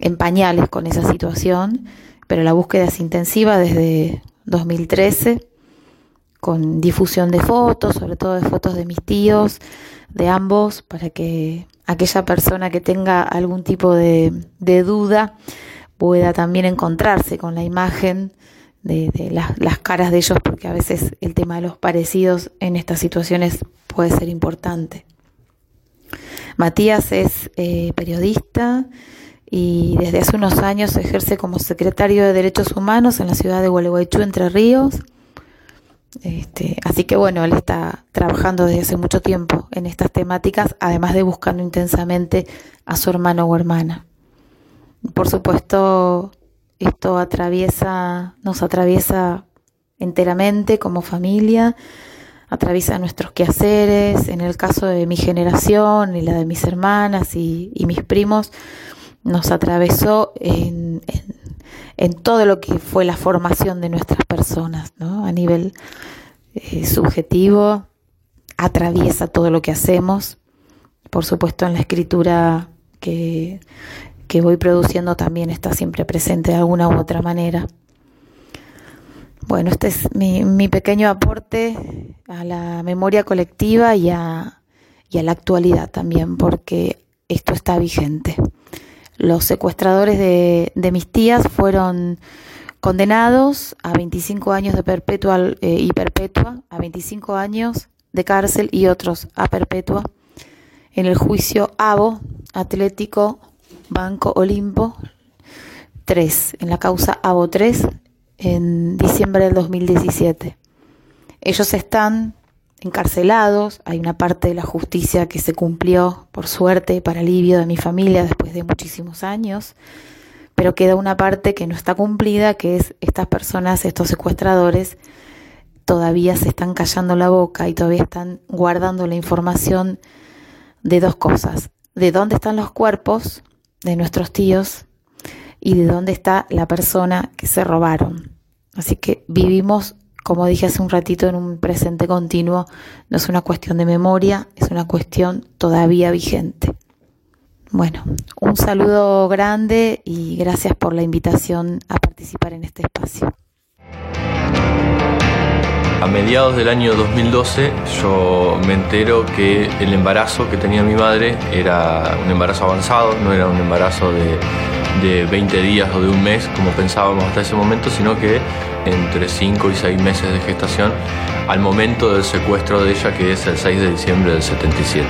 en pañales con esa situación pero la búsqueda es intensiva desde 2013 con difusión de fotos, sobre todo de fotos de mis tíos, de ambos, para que aquella persona que tenga algún tipo de, duda pueda también encontrarse con la imagen de, las caras de ellos, porque a veces el tema de los parecidos en estas situaciones puede ser importante. Matías es eh, periodista, y desde hace unos años ejerce como secretario de Derechos Humanos en la ciudad de Gualeguaychú, Entre Ríos. Este, así que bueno, él está trabajando desde hace mucho tiempo en estas temáticas, además de buscando intensamente a su hermano o hermana. Por supuesto, esto atraviesa, nos atraviesa enteramente como familia, atraviesa nuestros quehaceres, en el caso de mi generación y la de mis hermanas y mis primos, nos atravesó en, todo lo que fue la formación de nuestras personas, ¿no? A nivel eh, subjetivo, atraviesa todo lo que hacemos. Por supuesto, en la escritura que, que voy produciendo también está siempre presente de alguna u otra manera. Bueno, este es mi, mi pequeño aporte a la memoria colectiva y a, y a la actualidad también, porque esto está vigente. Los secuestradores de, mis tías fueron condenados a 25 años de perpetua eh, y perpetua, a 25 años de cárcel y otros a perpetua en el juicio ABO, Atlético Banco Olimpo 3, en la causa ABO 3, en diciembre del 2017. Ellos están encarcelados, hay una parte de la justicia que se cumplió, por suerte, para alivio de mi familia después de muchísimos años, pero queda una parte que no está cumplida, que es estas personas, estos secuestradores, todavía se están callando la boca y todavía están guardando la información de dos cosas, de dónde están los cuerpos de nuestros tíos y de dónde está la persona que se robaron. Así que vivimos como dije hace un ratito, en un presente continuo, no es una cuestión de memoria, es una cuestión todavía vigente. Bueno, un saludo grande y gracias por la invitación a participar en este espacio. A mediados del año 2012 yo me entero que el embarazo que tenía mi madre era un embarazo avanzado, no era un embarazo de, de 20 días o de un mes como pensábamos hasta ese momento, sino que entre 5 y 6 meses de gestación al momento del secuestro de ella, que es el 6 de diciembre del 77.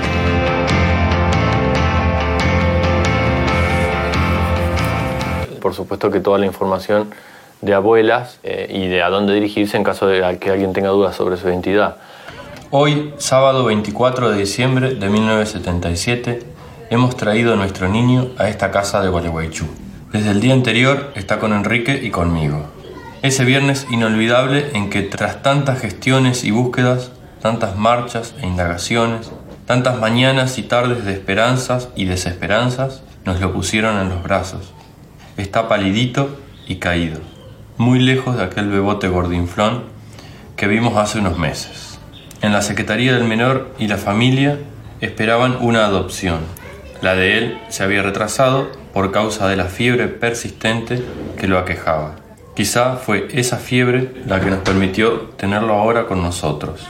Por supuesto que toda la información de abuelas eh, y de a dónde dirigirse en caso de que alguien tenga dudas sobre su identidad. Hoy, sábado 24 de diciembre de 1977, hemos traído a nuestro niño a esta casa de Gualeguaychú. Desde el día anterior está con Enrique y conmigo. Ese viernes inolvidable en que tras tantas gestiones y búsquedas, tantas marchas e indagaciones, tantas mañanas y tardes de esperanzas y desesperanzas, nos lo pusieron en los brazos. Está palidito y caído, muy lejos de aquel bebote gordinflón que vimos hace unos meses. En la Secretaría del Menor y la familia esperaban una adopción. La de él se había retrasado por causa de la fiebre persistente que lo aquejaba. Quizá fue esa fiebre la que nos permitió tenerlo ahora con nosotros.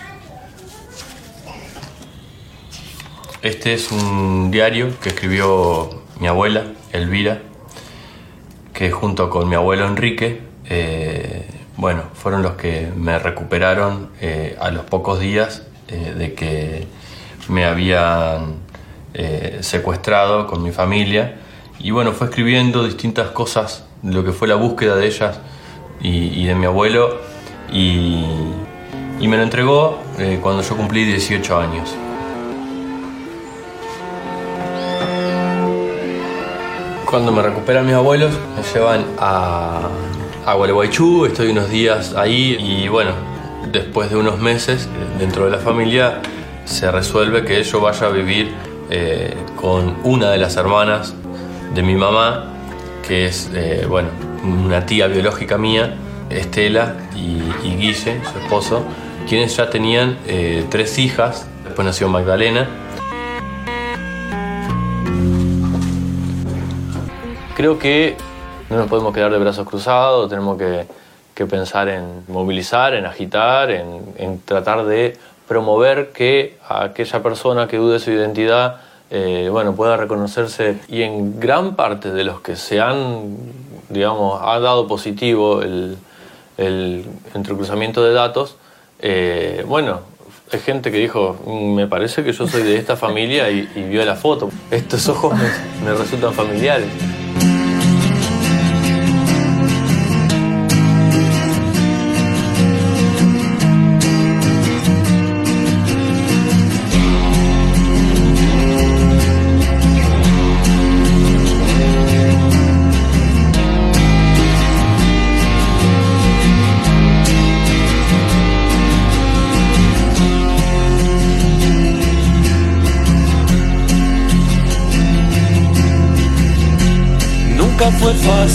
Este es un diario que escribió mi abuela, Elvira, que junto con mi abuelo Enrique, eh, bueno, fueron los que me recuperaron eh, a los pocos días eh, de que me habían secuestrado con mi familia y bueno, fue escribiendo distintas cosas lo que fue la búsqueda de ellas y, de mi abuelo. Y, me lo entregó cuando yo cumplí 18 años. Cuando me recuperan mis abuelos, me llevan a, a Gualeguaychú, estoy unos días ahí y bueno, después de unos meses dentro de la familia se resuelve que yo vaya a vivir eh, con una de las hermanas de mi mamá, que es, eh, bueno, una tía biológica mía, Estela y, Guille, su esposo, quienes ya tenían eh, tres hijas, después nació Magdalena. Creo que no nos podemos quedar de brazos cruzados, tenemos que, pensar en movilizar, en agitar, en, tratar de promover que aquella persona que dude su identidad eh, bueno, pueda reconocerse y en gran parte de los que se han, digamos, ha dado positivo el, el entrecruzamiento de datos, eh, bueno, hay gente que dijo, mm, me parece que yo soy de esta familia y, vio la foto. Estos ojos me resultan familiares. Fue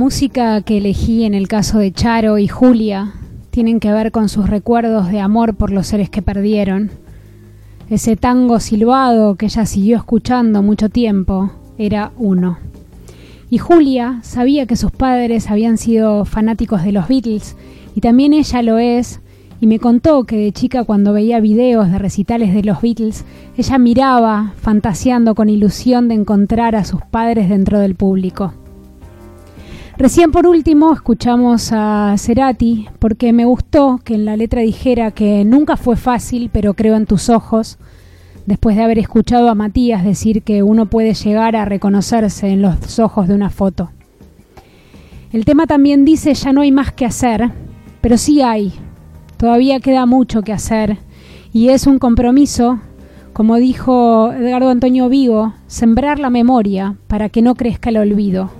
música que elegí en el caso de Charo y Julia tienen que ver con sus recuerdos de amor por los seres que perdieron. Ese tango silbado que ella siguió escuchando mucho tiempo era uno. Y Julia sabía que sus padres habían sido fanáticos de los Beatles y también ella lo es y me contó que de chica cuando veía videos de recitales de los Beatles, ella miraba, fantaseando con ilusión de encontrar a sus padres dentro del público. Recién por último escuchamos a Cerati porque me gustó que en la letra dijera que nunca fue fácil, pero creo en tus ojos, después de haber escuchado a Matías decir que uno puede llegar a reconocerse en los ojos de una foto. El tema también dice ya no hay más que hacer, pero sí hay, todavía queda mucho que hacer y es un compromiso, como dijo Edgardo Antonio Vigo, sembrar la memoria para que no crezca el olvido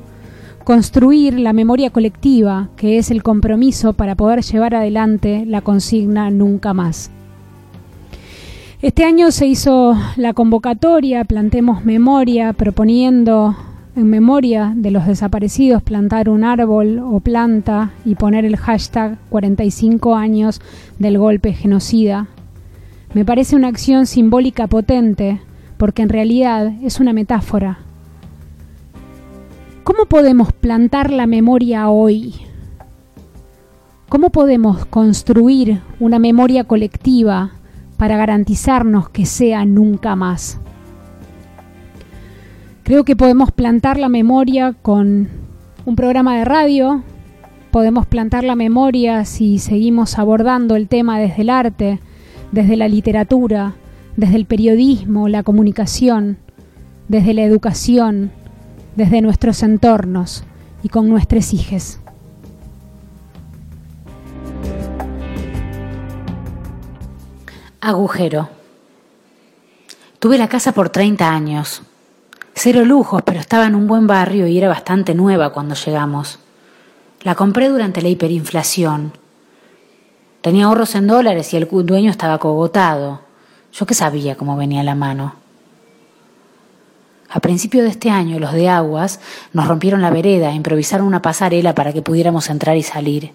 construir la memoria colectiva, que es el compromiso para poder llevar adelante la consigna Nunca más. Este año se hizo la convocatoria Plantemos Memoria, proponiendo en memoria de los desaparecidos plantar un árbol o planta y poner el hashtag 45 años del golpe genocida. Me parece una acción simbólica potente porque en realidad es una metáfora ¿Cómo podemos plantar la memoria hoy? ¿Cómo podemos construir una memoria colectiva para garantizarnos que sea nunca más? Creo que podemos plantar la memoria con un programa de radio, podemos plantar la memoria si seguimos abordando el tema desde el arte, desde la literatura, desde el periodismo, la comunicación, desde la educación, desde nuestros entornos y con nuestros hijos. Agujero. Tuve la casa por 30 años. Cero lujos, pero estaba en un buen barrio y era bastante nueva cuando llegamos. La compré durante la hiperinflación. Tenía ahorros en dólares y el dueño estaba cogotado. Yo qué sabía cómo venía la mano. A principio de este año, los de Aguas nos rompieron la vereda e improvisaron una pasarela para que pudiéramos entrar y salir.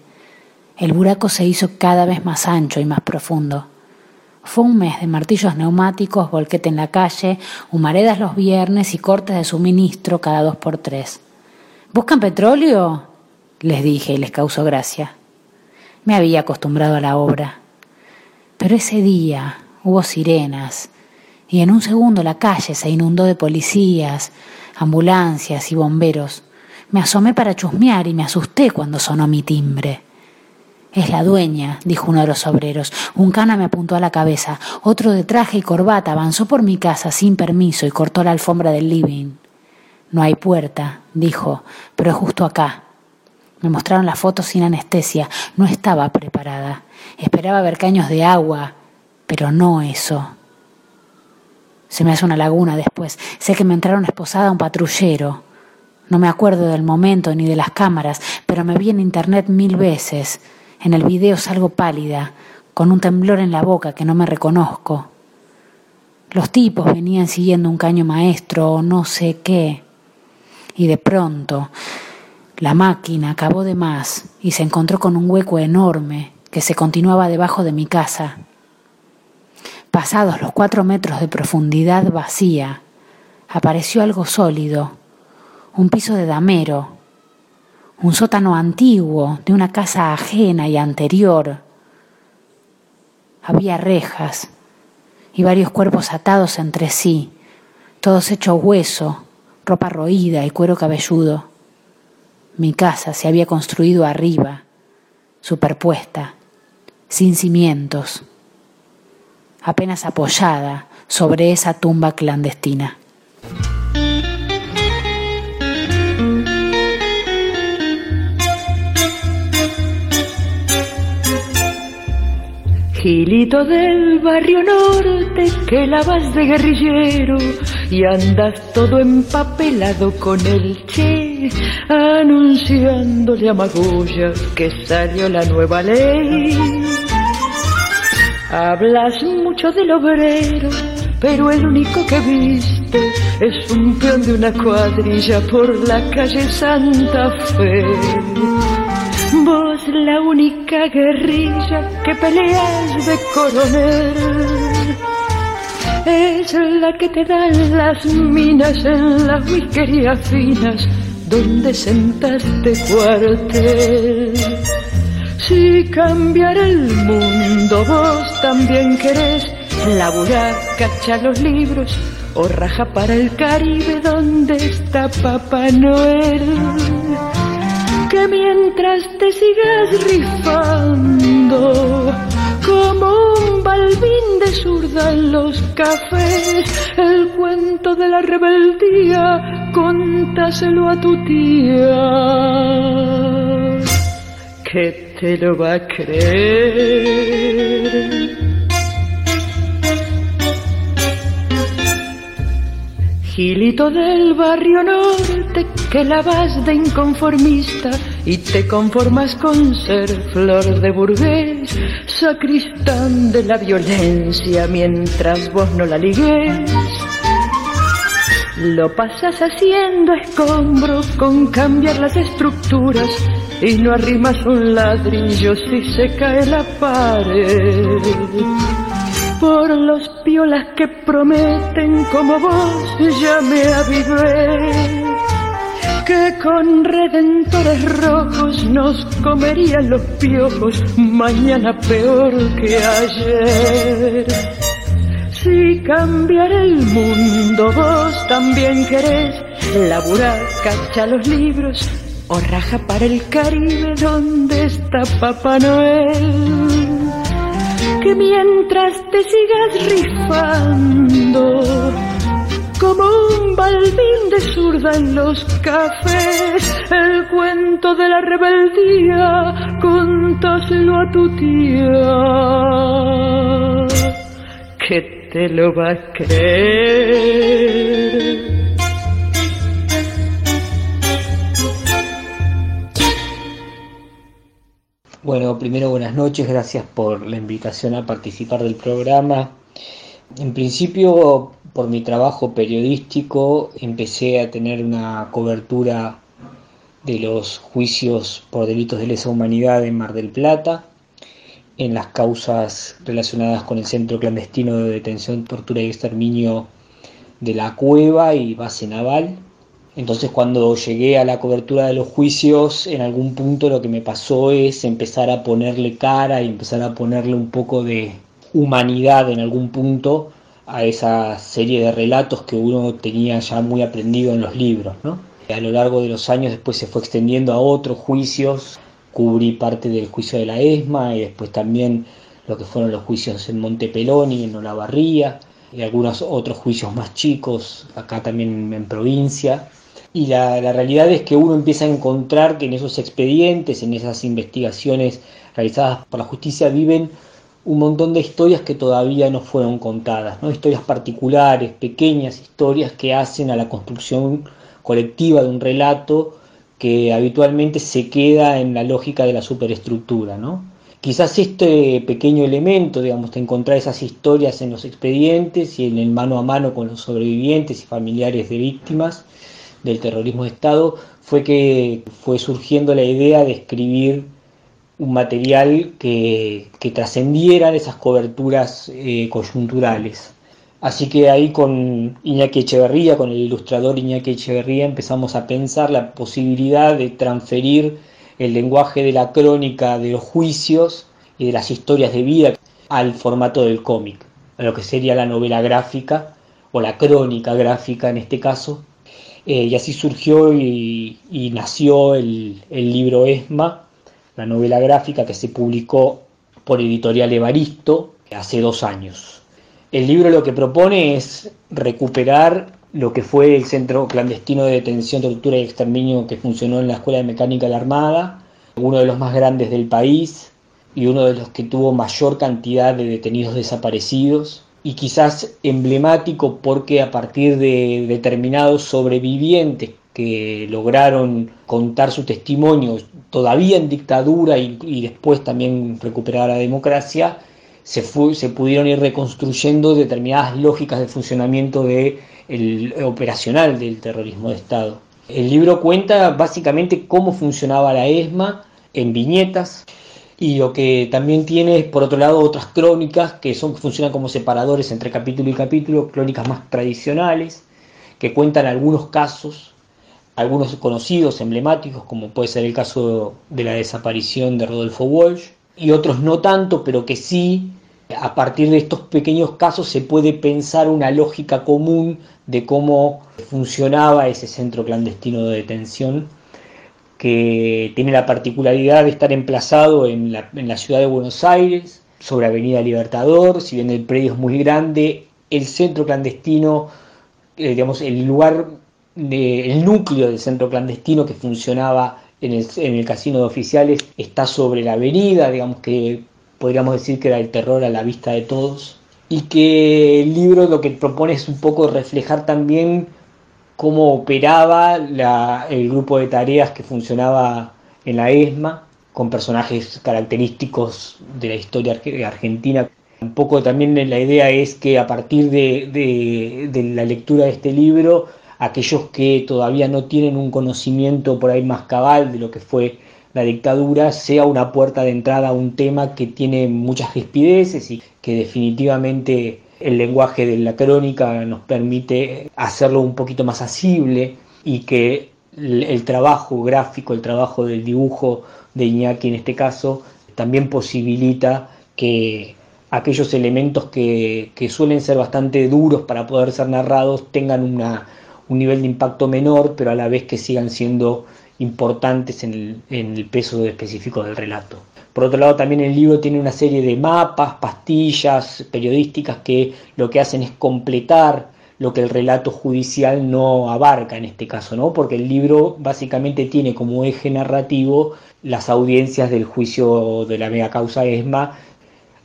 El buraco se hizo cada vez más ancho y más profundo. Fue un mes de martillos neumáticos, volquete en la calle, humaredas los viernes y cortes de suministro cada dos por tres. ¿Buscan petróleo? les dije y les causó gracia. Me había acostumbrado a la obra. Pero ese día hubo sirenas, y en un segundo la calle se inundó de policías, ambulancias y bomberos. Me asomé para chusmear y me asusté cuando sonó mi timbre. Es la dueña, dijo uno de los obreros. Un cana me apuntó a la cabeza. Otro de traje y corbata avanzó por mi casa sin permiso y cortó la alfombra del living. No hay puerta, dijo, pero es justo acá. Me mostraron las fotos sin anestesia. No estaba preparada. Esperaba ver caños de agua, pero no eso. Se me hace una laguna después. Sé que me entraron esposada un patrullero. No me acuerdo del momento ni de las cámaras, pero me vi en internet mil veces. En el video salgo pálida, con un temblor en la boca que no me reconozco. Los tipos venían siguiendo un caño maestro o no sé qué. Y de pronto la máquina acabó de más y se encontró con un hueco enorme que se continuaba debajo de mi casa. Pasados los cuatro metros de profundidad vacía, apareció algo sólido, un piso de damero, un sótano antiguo de una casa ajena y anterior. Había rejas y varios cuerpos atados entre sí, todos hechos hueso, ropa roída y cuero cabelludo. Mi casa se había construido arriba, superpuesta, sin cimientos apenas apoyada sobre esa tumba clandestina. Gilito del barrio norte que lavas de guerrillero y andas todo empapelado con el che, anunciándole a Magulla que salió la nueva ley Hablas mucho del obrero, pero el único que viste es un peón de una cuadrilla por la calle Santa Fe. Vos la única guerrilla que peleas de coronel es la que te dan las minas en las whiskerías finas donde sentaste cuartel. Si cambiara el mundo, vos también querés laburar, cachar los libros o raja para el Caribe donde está Papá Noel. Que mientras te sigas rifando como un balbín de zurda en los cafés, el cuento de la rebeldía, contáselo a tu tía, que te lo va a creer. Gilito del barrio norte que la vas de inconformista y te conformas con ser flor de burgués, sacristán de la violencia mientras vos no la ligues. Lo pasas haciendo escombro con cambiar las estructuras y no arrimas un ladrillo si se cae la pared por los piolas que prometen como vos ya me avivé que con redentores rojos nos comerían los piojos mañana peor que ayer. Si cambiar el mundo vos también querés laburar, cacha los libros o raja para el Caribe donde está Papá Noel que mientras te sigas rifando como un balbín de zurda en los cafés, el cuento de la rebeldía, contáselo a tu tía, que te lo va a creer. Bueno, primero buenas noches, gracias por la invitación a participar del programa. En principio, por mi trabajo periodístico, empecé a tener una cobertura de los juicios por delitos de lesa humanidad en Mar del Plata, en las causas relacionadas con el centro clandestino de detención, tortura y exterminio de la cueva y base naval entonces cuando llegué a la cobertura de los juicios, en algún punto lo que me pasó es empezar a ponerle cara y empezar a ponerle un poco de humanidad en algún punto a esa serie de relatos que uno tenía ya muy aprendido en los libros. ¿no? A lo largo de los años después se fue extendiendo a otros juicios, cubrí parte del juicio de la ESMA y después también lo que fueron los juicios en Montepeloni, en Olavarría, y algunos otros juicios más chicos, acá también en provincia. Y la, realidad es que uno empieza a encontrar que en esos expedientes, en esas investigaciones realizadas por la justicia, viven un montón de historias que todavía no fueron contadas, ¿no? historias particulares, pequeñas historias que hacen a la construcción colectiva de un relato que habitualmente se queda en la lógica de la superestructura. ¿no? Quizás este pequeño elemento, digamos, de encontrar esas historias en los expedientes y en el mano a mano con los sobrevivientes y familiares de víctimas, del terrorismo de Estado fue que fue surgiendo la idea de escribir un material que, que trascendiera esas coberturas eh, coyunturales. Así que ahí con Iñaki Echeverría, con el ilustrador Iñaki Echeverría, empezamos a pensar la posibilidad de transferir el lenguaje de la crónica de los juicios y de las historias de vida al formato del cómic, a lo que sería la novela gráfica o la crónica gráfica en este caso, eh, y así surgió y, nació el, libro ESMA, la novela gráfica que se publicó por Editorial Evaristo hace dos años. El libro lo que propone es recuperar lo que fue el centro clandestino de detención, tortura y exterminio que funcionó en la Escuela de Mecánica de la Armada, uno de los más grandes del país y uno de los que tuvo mayor cantidad de detenidos desaparecidos y quizás emblemático porque a partir de determinados sobrevivientes que lograron contar su testimonio todavía en dictadura y, después también recuperar la democracia, se, se pudieron ir reconstruyendo determinadas lógicas de funcionamiento de operacional del terrorismo de Estado. El libro cuenta básicamente cómo funcionaba la ESMA en viñetas, y lo que también tiene por otro lado otras crónicas que son funcionan como separadores entre capítulo y capítulo, crónicas más tradicionales que cuentan algunos casos algunos conocidos, emblemáticos, como puede ser el caso de la desaparición de Rodolfo Walsh, y otros no tanto, pero que sí, a partir de estos pequeños casos se puede pensar una lógica común de cómo funcionaba ese centro clandestino de detención, que tiene la particularidad de estar emplazado en la, ciudad de Buenos Aires, sobre Avenida Libertador, si bien el predio es muy grande, el centro clandestino, eh, digamos, el lugar, de, el núcleo del centro clandestino que funcionaba en el, en el casino de oficiales está sobre la avenida, digamos que podríamos decir que era el terror a la vista de todos, y que el libro lo que propone es un poco reflejar también cómo operaba la, el grupo de tareas que funcionaba en la ESMA, con personajes característicos de la historia argentina. Un poco también la idea es que a partir de, la lectura de este libro, aquellos que todavía no tienen un conocimiento por ahí más cabal de lo que fue la dictadura sea una puerta de entrada a un tema que tiene muchas rispideces y que definitivamente el lenguaje de la crónica nos permite hacerlo un poquito más asible y que el, trabajo gráfico, el trabajo del dibujo de Iñaki en este caso, también posibilita que aquellos elementos que, que suelen ser bastante duros para poder ser narrados tengan una, un nivel de impacto menor, pero a la vez que sigan siendo importantes en el, en el, peso específico del relato. Por otro lado, también el libro tiene una serie de mapas, pastillas periodísticas que lo que hacen es completar lo que el relato judicial no abarca en este caso, ¿no? Porque el libro básicamente tiene como eje narrativo las audiencias del juicio de la mega causa ESMA.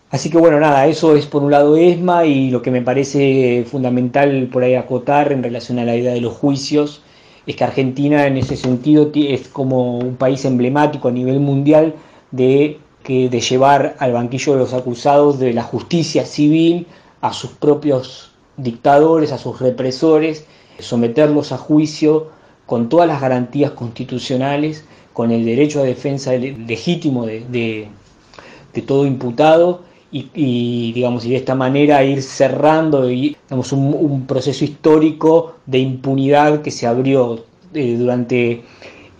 Así que bueno, nada, eso es por un lado ESMA y lo que me parece fundamental por ahí acotar en relación a la idea de los juicios es que Argentina en ese sentido es como un país emblemático a nivel mundial de, que, de llevar al banquillo de los acusados de la justicia civil a sus propios dictadores, a sus represores, someterlos a juicio con todas las garantías constitucionales, con el derecho a defensa legítimo de, de, todo imputado y, digamos y de esta manera ir cerrando digamos, un, un, proceso histórico de impunidad que se abrió eh, durante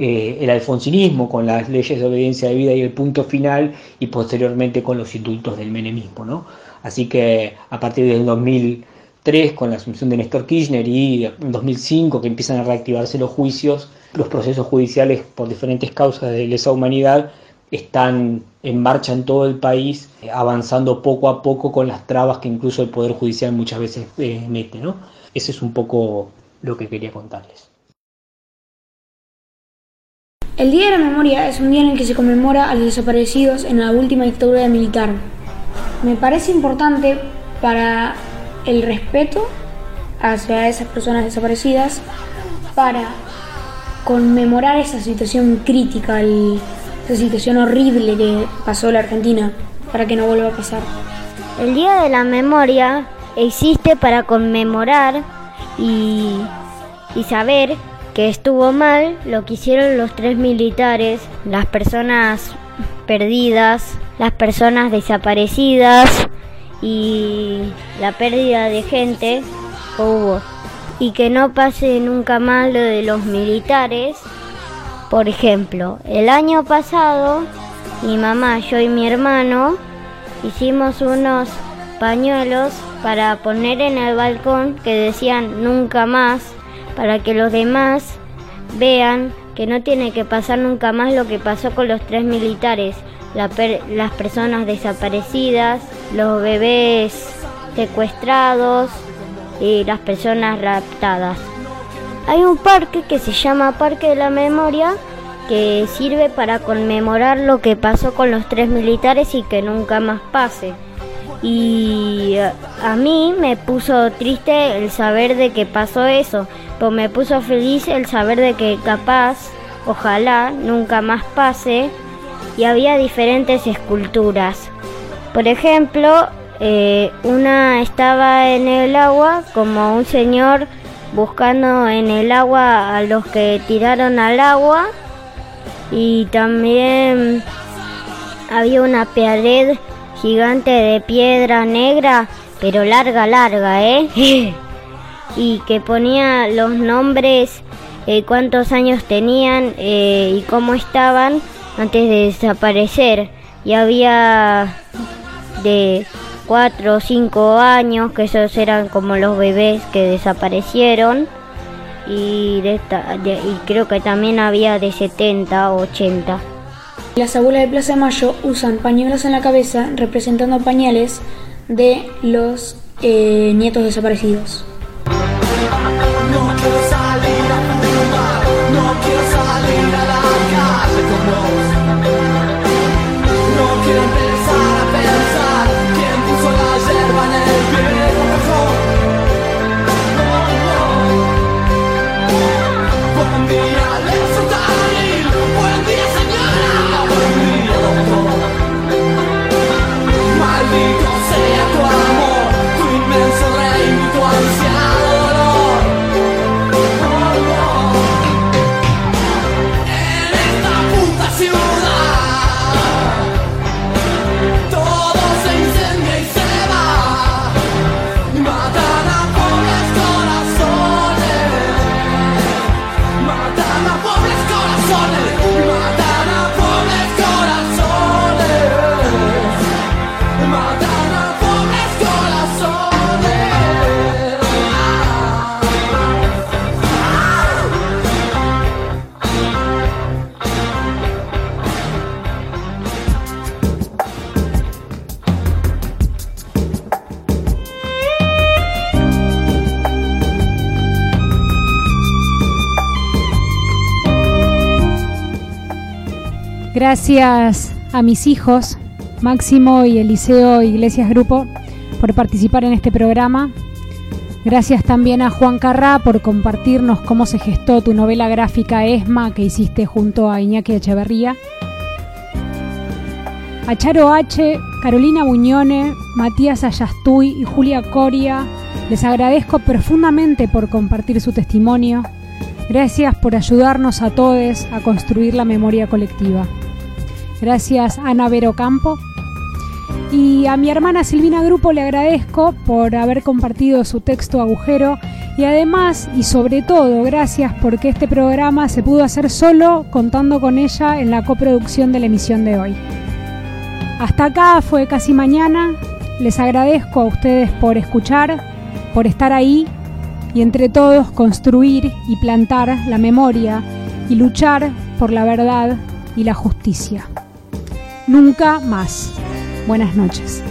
eh, el alfonsinismo con las leyes de obediencia de vida y el punto final y posteriormente con los indultos del menemismo ¿no? así que a partir del 2003 con la asunción de Néstor Kirchner y en 2005 que empiezan a reactivarse los juicios los procesos judiciales por diferentes causas de lesa humanidad están en marcha en todo el país, avanzando poco a poco con las trabas que incluso el Poder Judicial muchas veces eh, mete. ¿no? Ese es un poco lo que quería contarles. El Día de la Memoria es un día en el que se conmemora a los desaparecidos en la última dictadura militar. Me parece importante para el respeto hacia esas personas desaparecidas, para conmemorar esa situación crítica, el, esa situación horrible que pasó la Argentina, para que no vuelva a pasar. El Día de la Memoria existe para conmemorar y, y saber que estuvo mal lo que hicieron los tres militares, las personas perdidas, las personas desaparecidas y la pérdida de gente hubo. Y que no pase nunca más lo de los militares. Por ejemplo, el año pasado mi mamá, yo y mi hermano hicimos unos pañuelos para poner en el balcón que decían nunca más para que los demás vean que no tiene que pasar nunca más lo que pasó con los tres militares, las personas desaparecidas, los bebés secuestrados y las personas raptadas. Hay un parque que se llama Parque de la Memoria que sirve para conmemorar lo que pasó con los tres militares y que nunca más pase. Y a mí me puso triste el saber de que pasó eso, pero me puso feliz el saber de que capaz, ojalá, nunca más pase. Y había diferentes esculturas. Por ejemplo, eh, una estaba en el agua como un señor buscando en el agua a los que tiraron al agua. Y también había una pared gigante de piedra negra, pero larga, larga, ¿eh? y que ponía los nombres eh, cuántos años tenían eh, y cómo estaban antes de desaparecer. Y había de 4 o 5 años, que esos eran como los bebés que desaparecieron. Y, de esta- y creo que también había de 70 o 80. Las abuelas de Plaza Mayo usan pañuelos en la cabeza representando pañales de los eh, nietos desaparecidos. No Gracias a mis hijos, Máximo y Eliseo Iglesias Grupo, por participar en este programa. Gracias también a Juan Carrá por compartirnos cómo se gestó tu novela gráfica ESMA que hiciste junto a Iñaki Echeverría. A Charo H., Carolina Buñone, Matías Ayastuy y Julia Coria, les agradezco profundamente por compartir su testimonio. Gracias por ayudarnos a todos a construir la memoria colectiva. Gracias Ana Vero Campo. Y a mi hermana Silvina Grupo le agradezco por haber compartido su texto agujero y además y sobre todo gracias porque este programa se pudo hacer solo contando con ella en la coproducción de la emisión de hoy. Hasta acá fue casi mañana. Les agradezco a ustedes por escuchar, por estar ahí y entre todos construir y plantar la memoria y luchar por la verdad y la justicia. Nunca más. Buenas noches.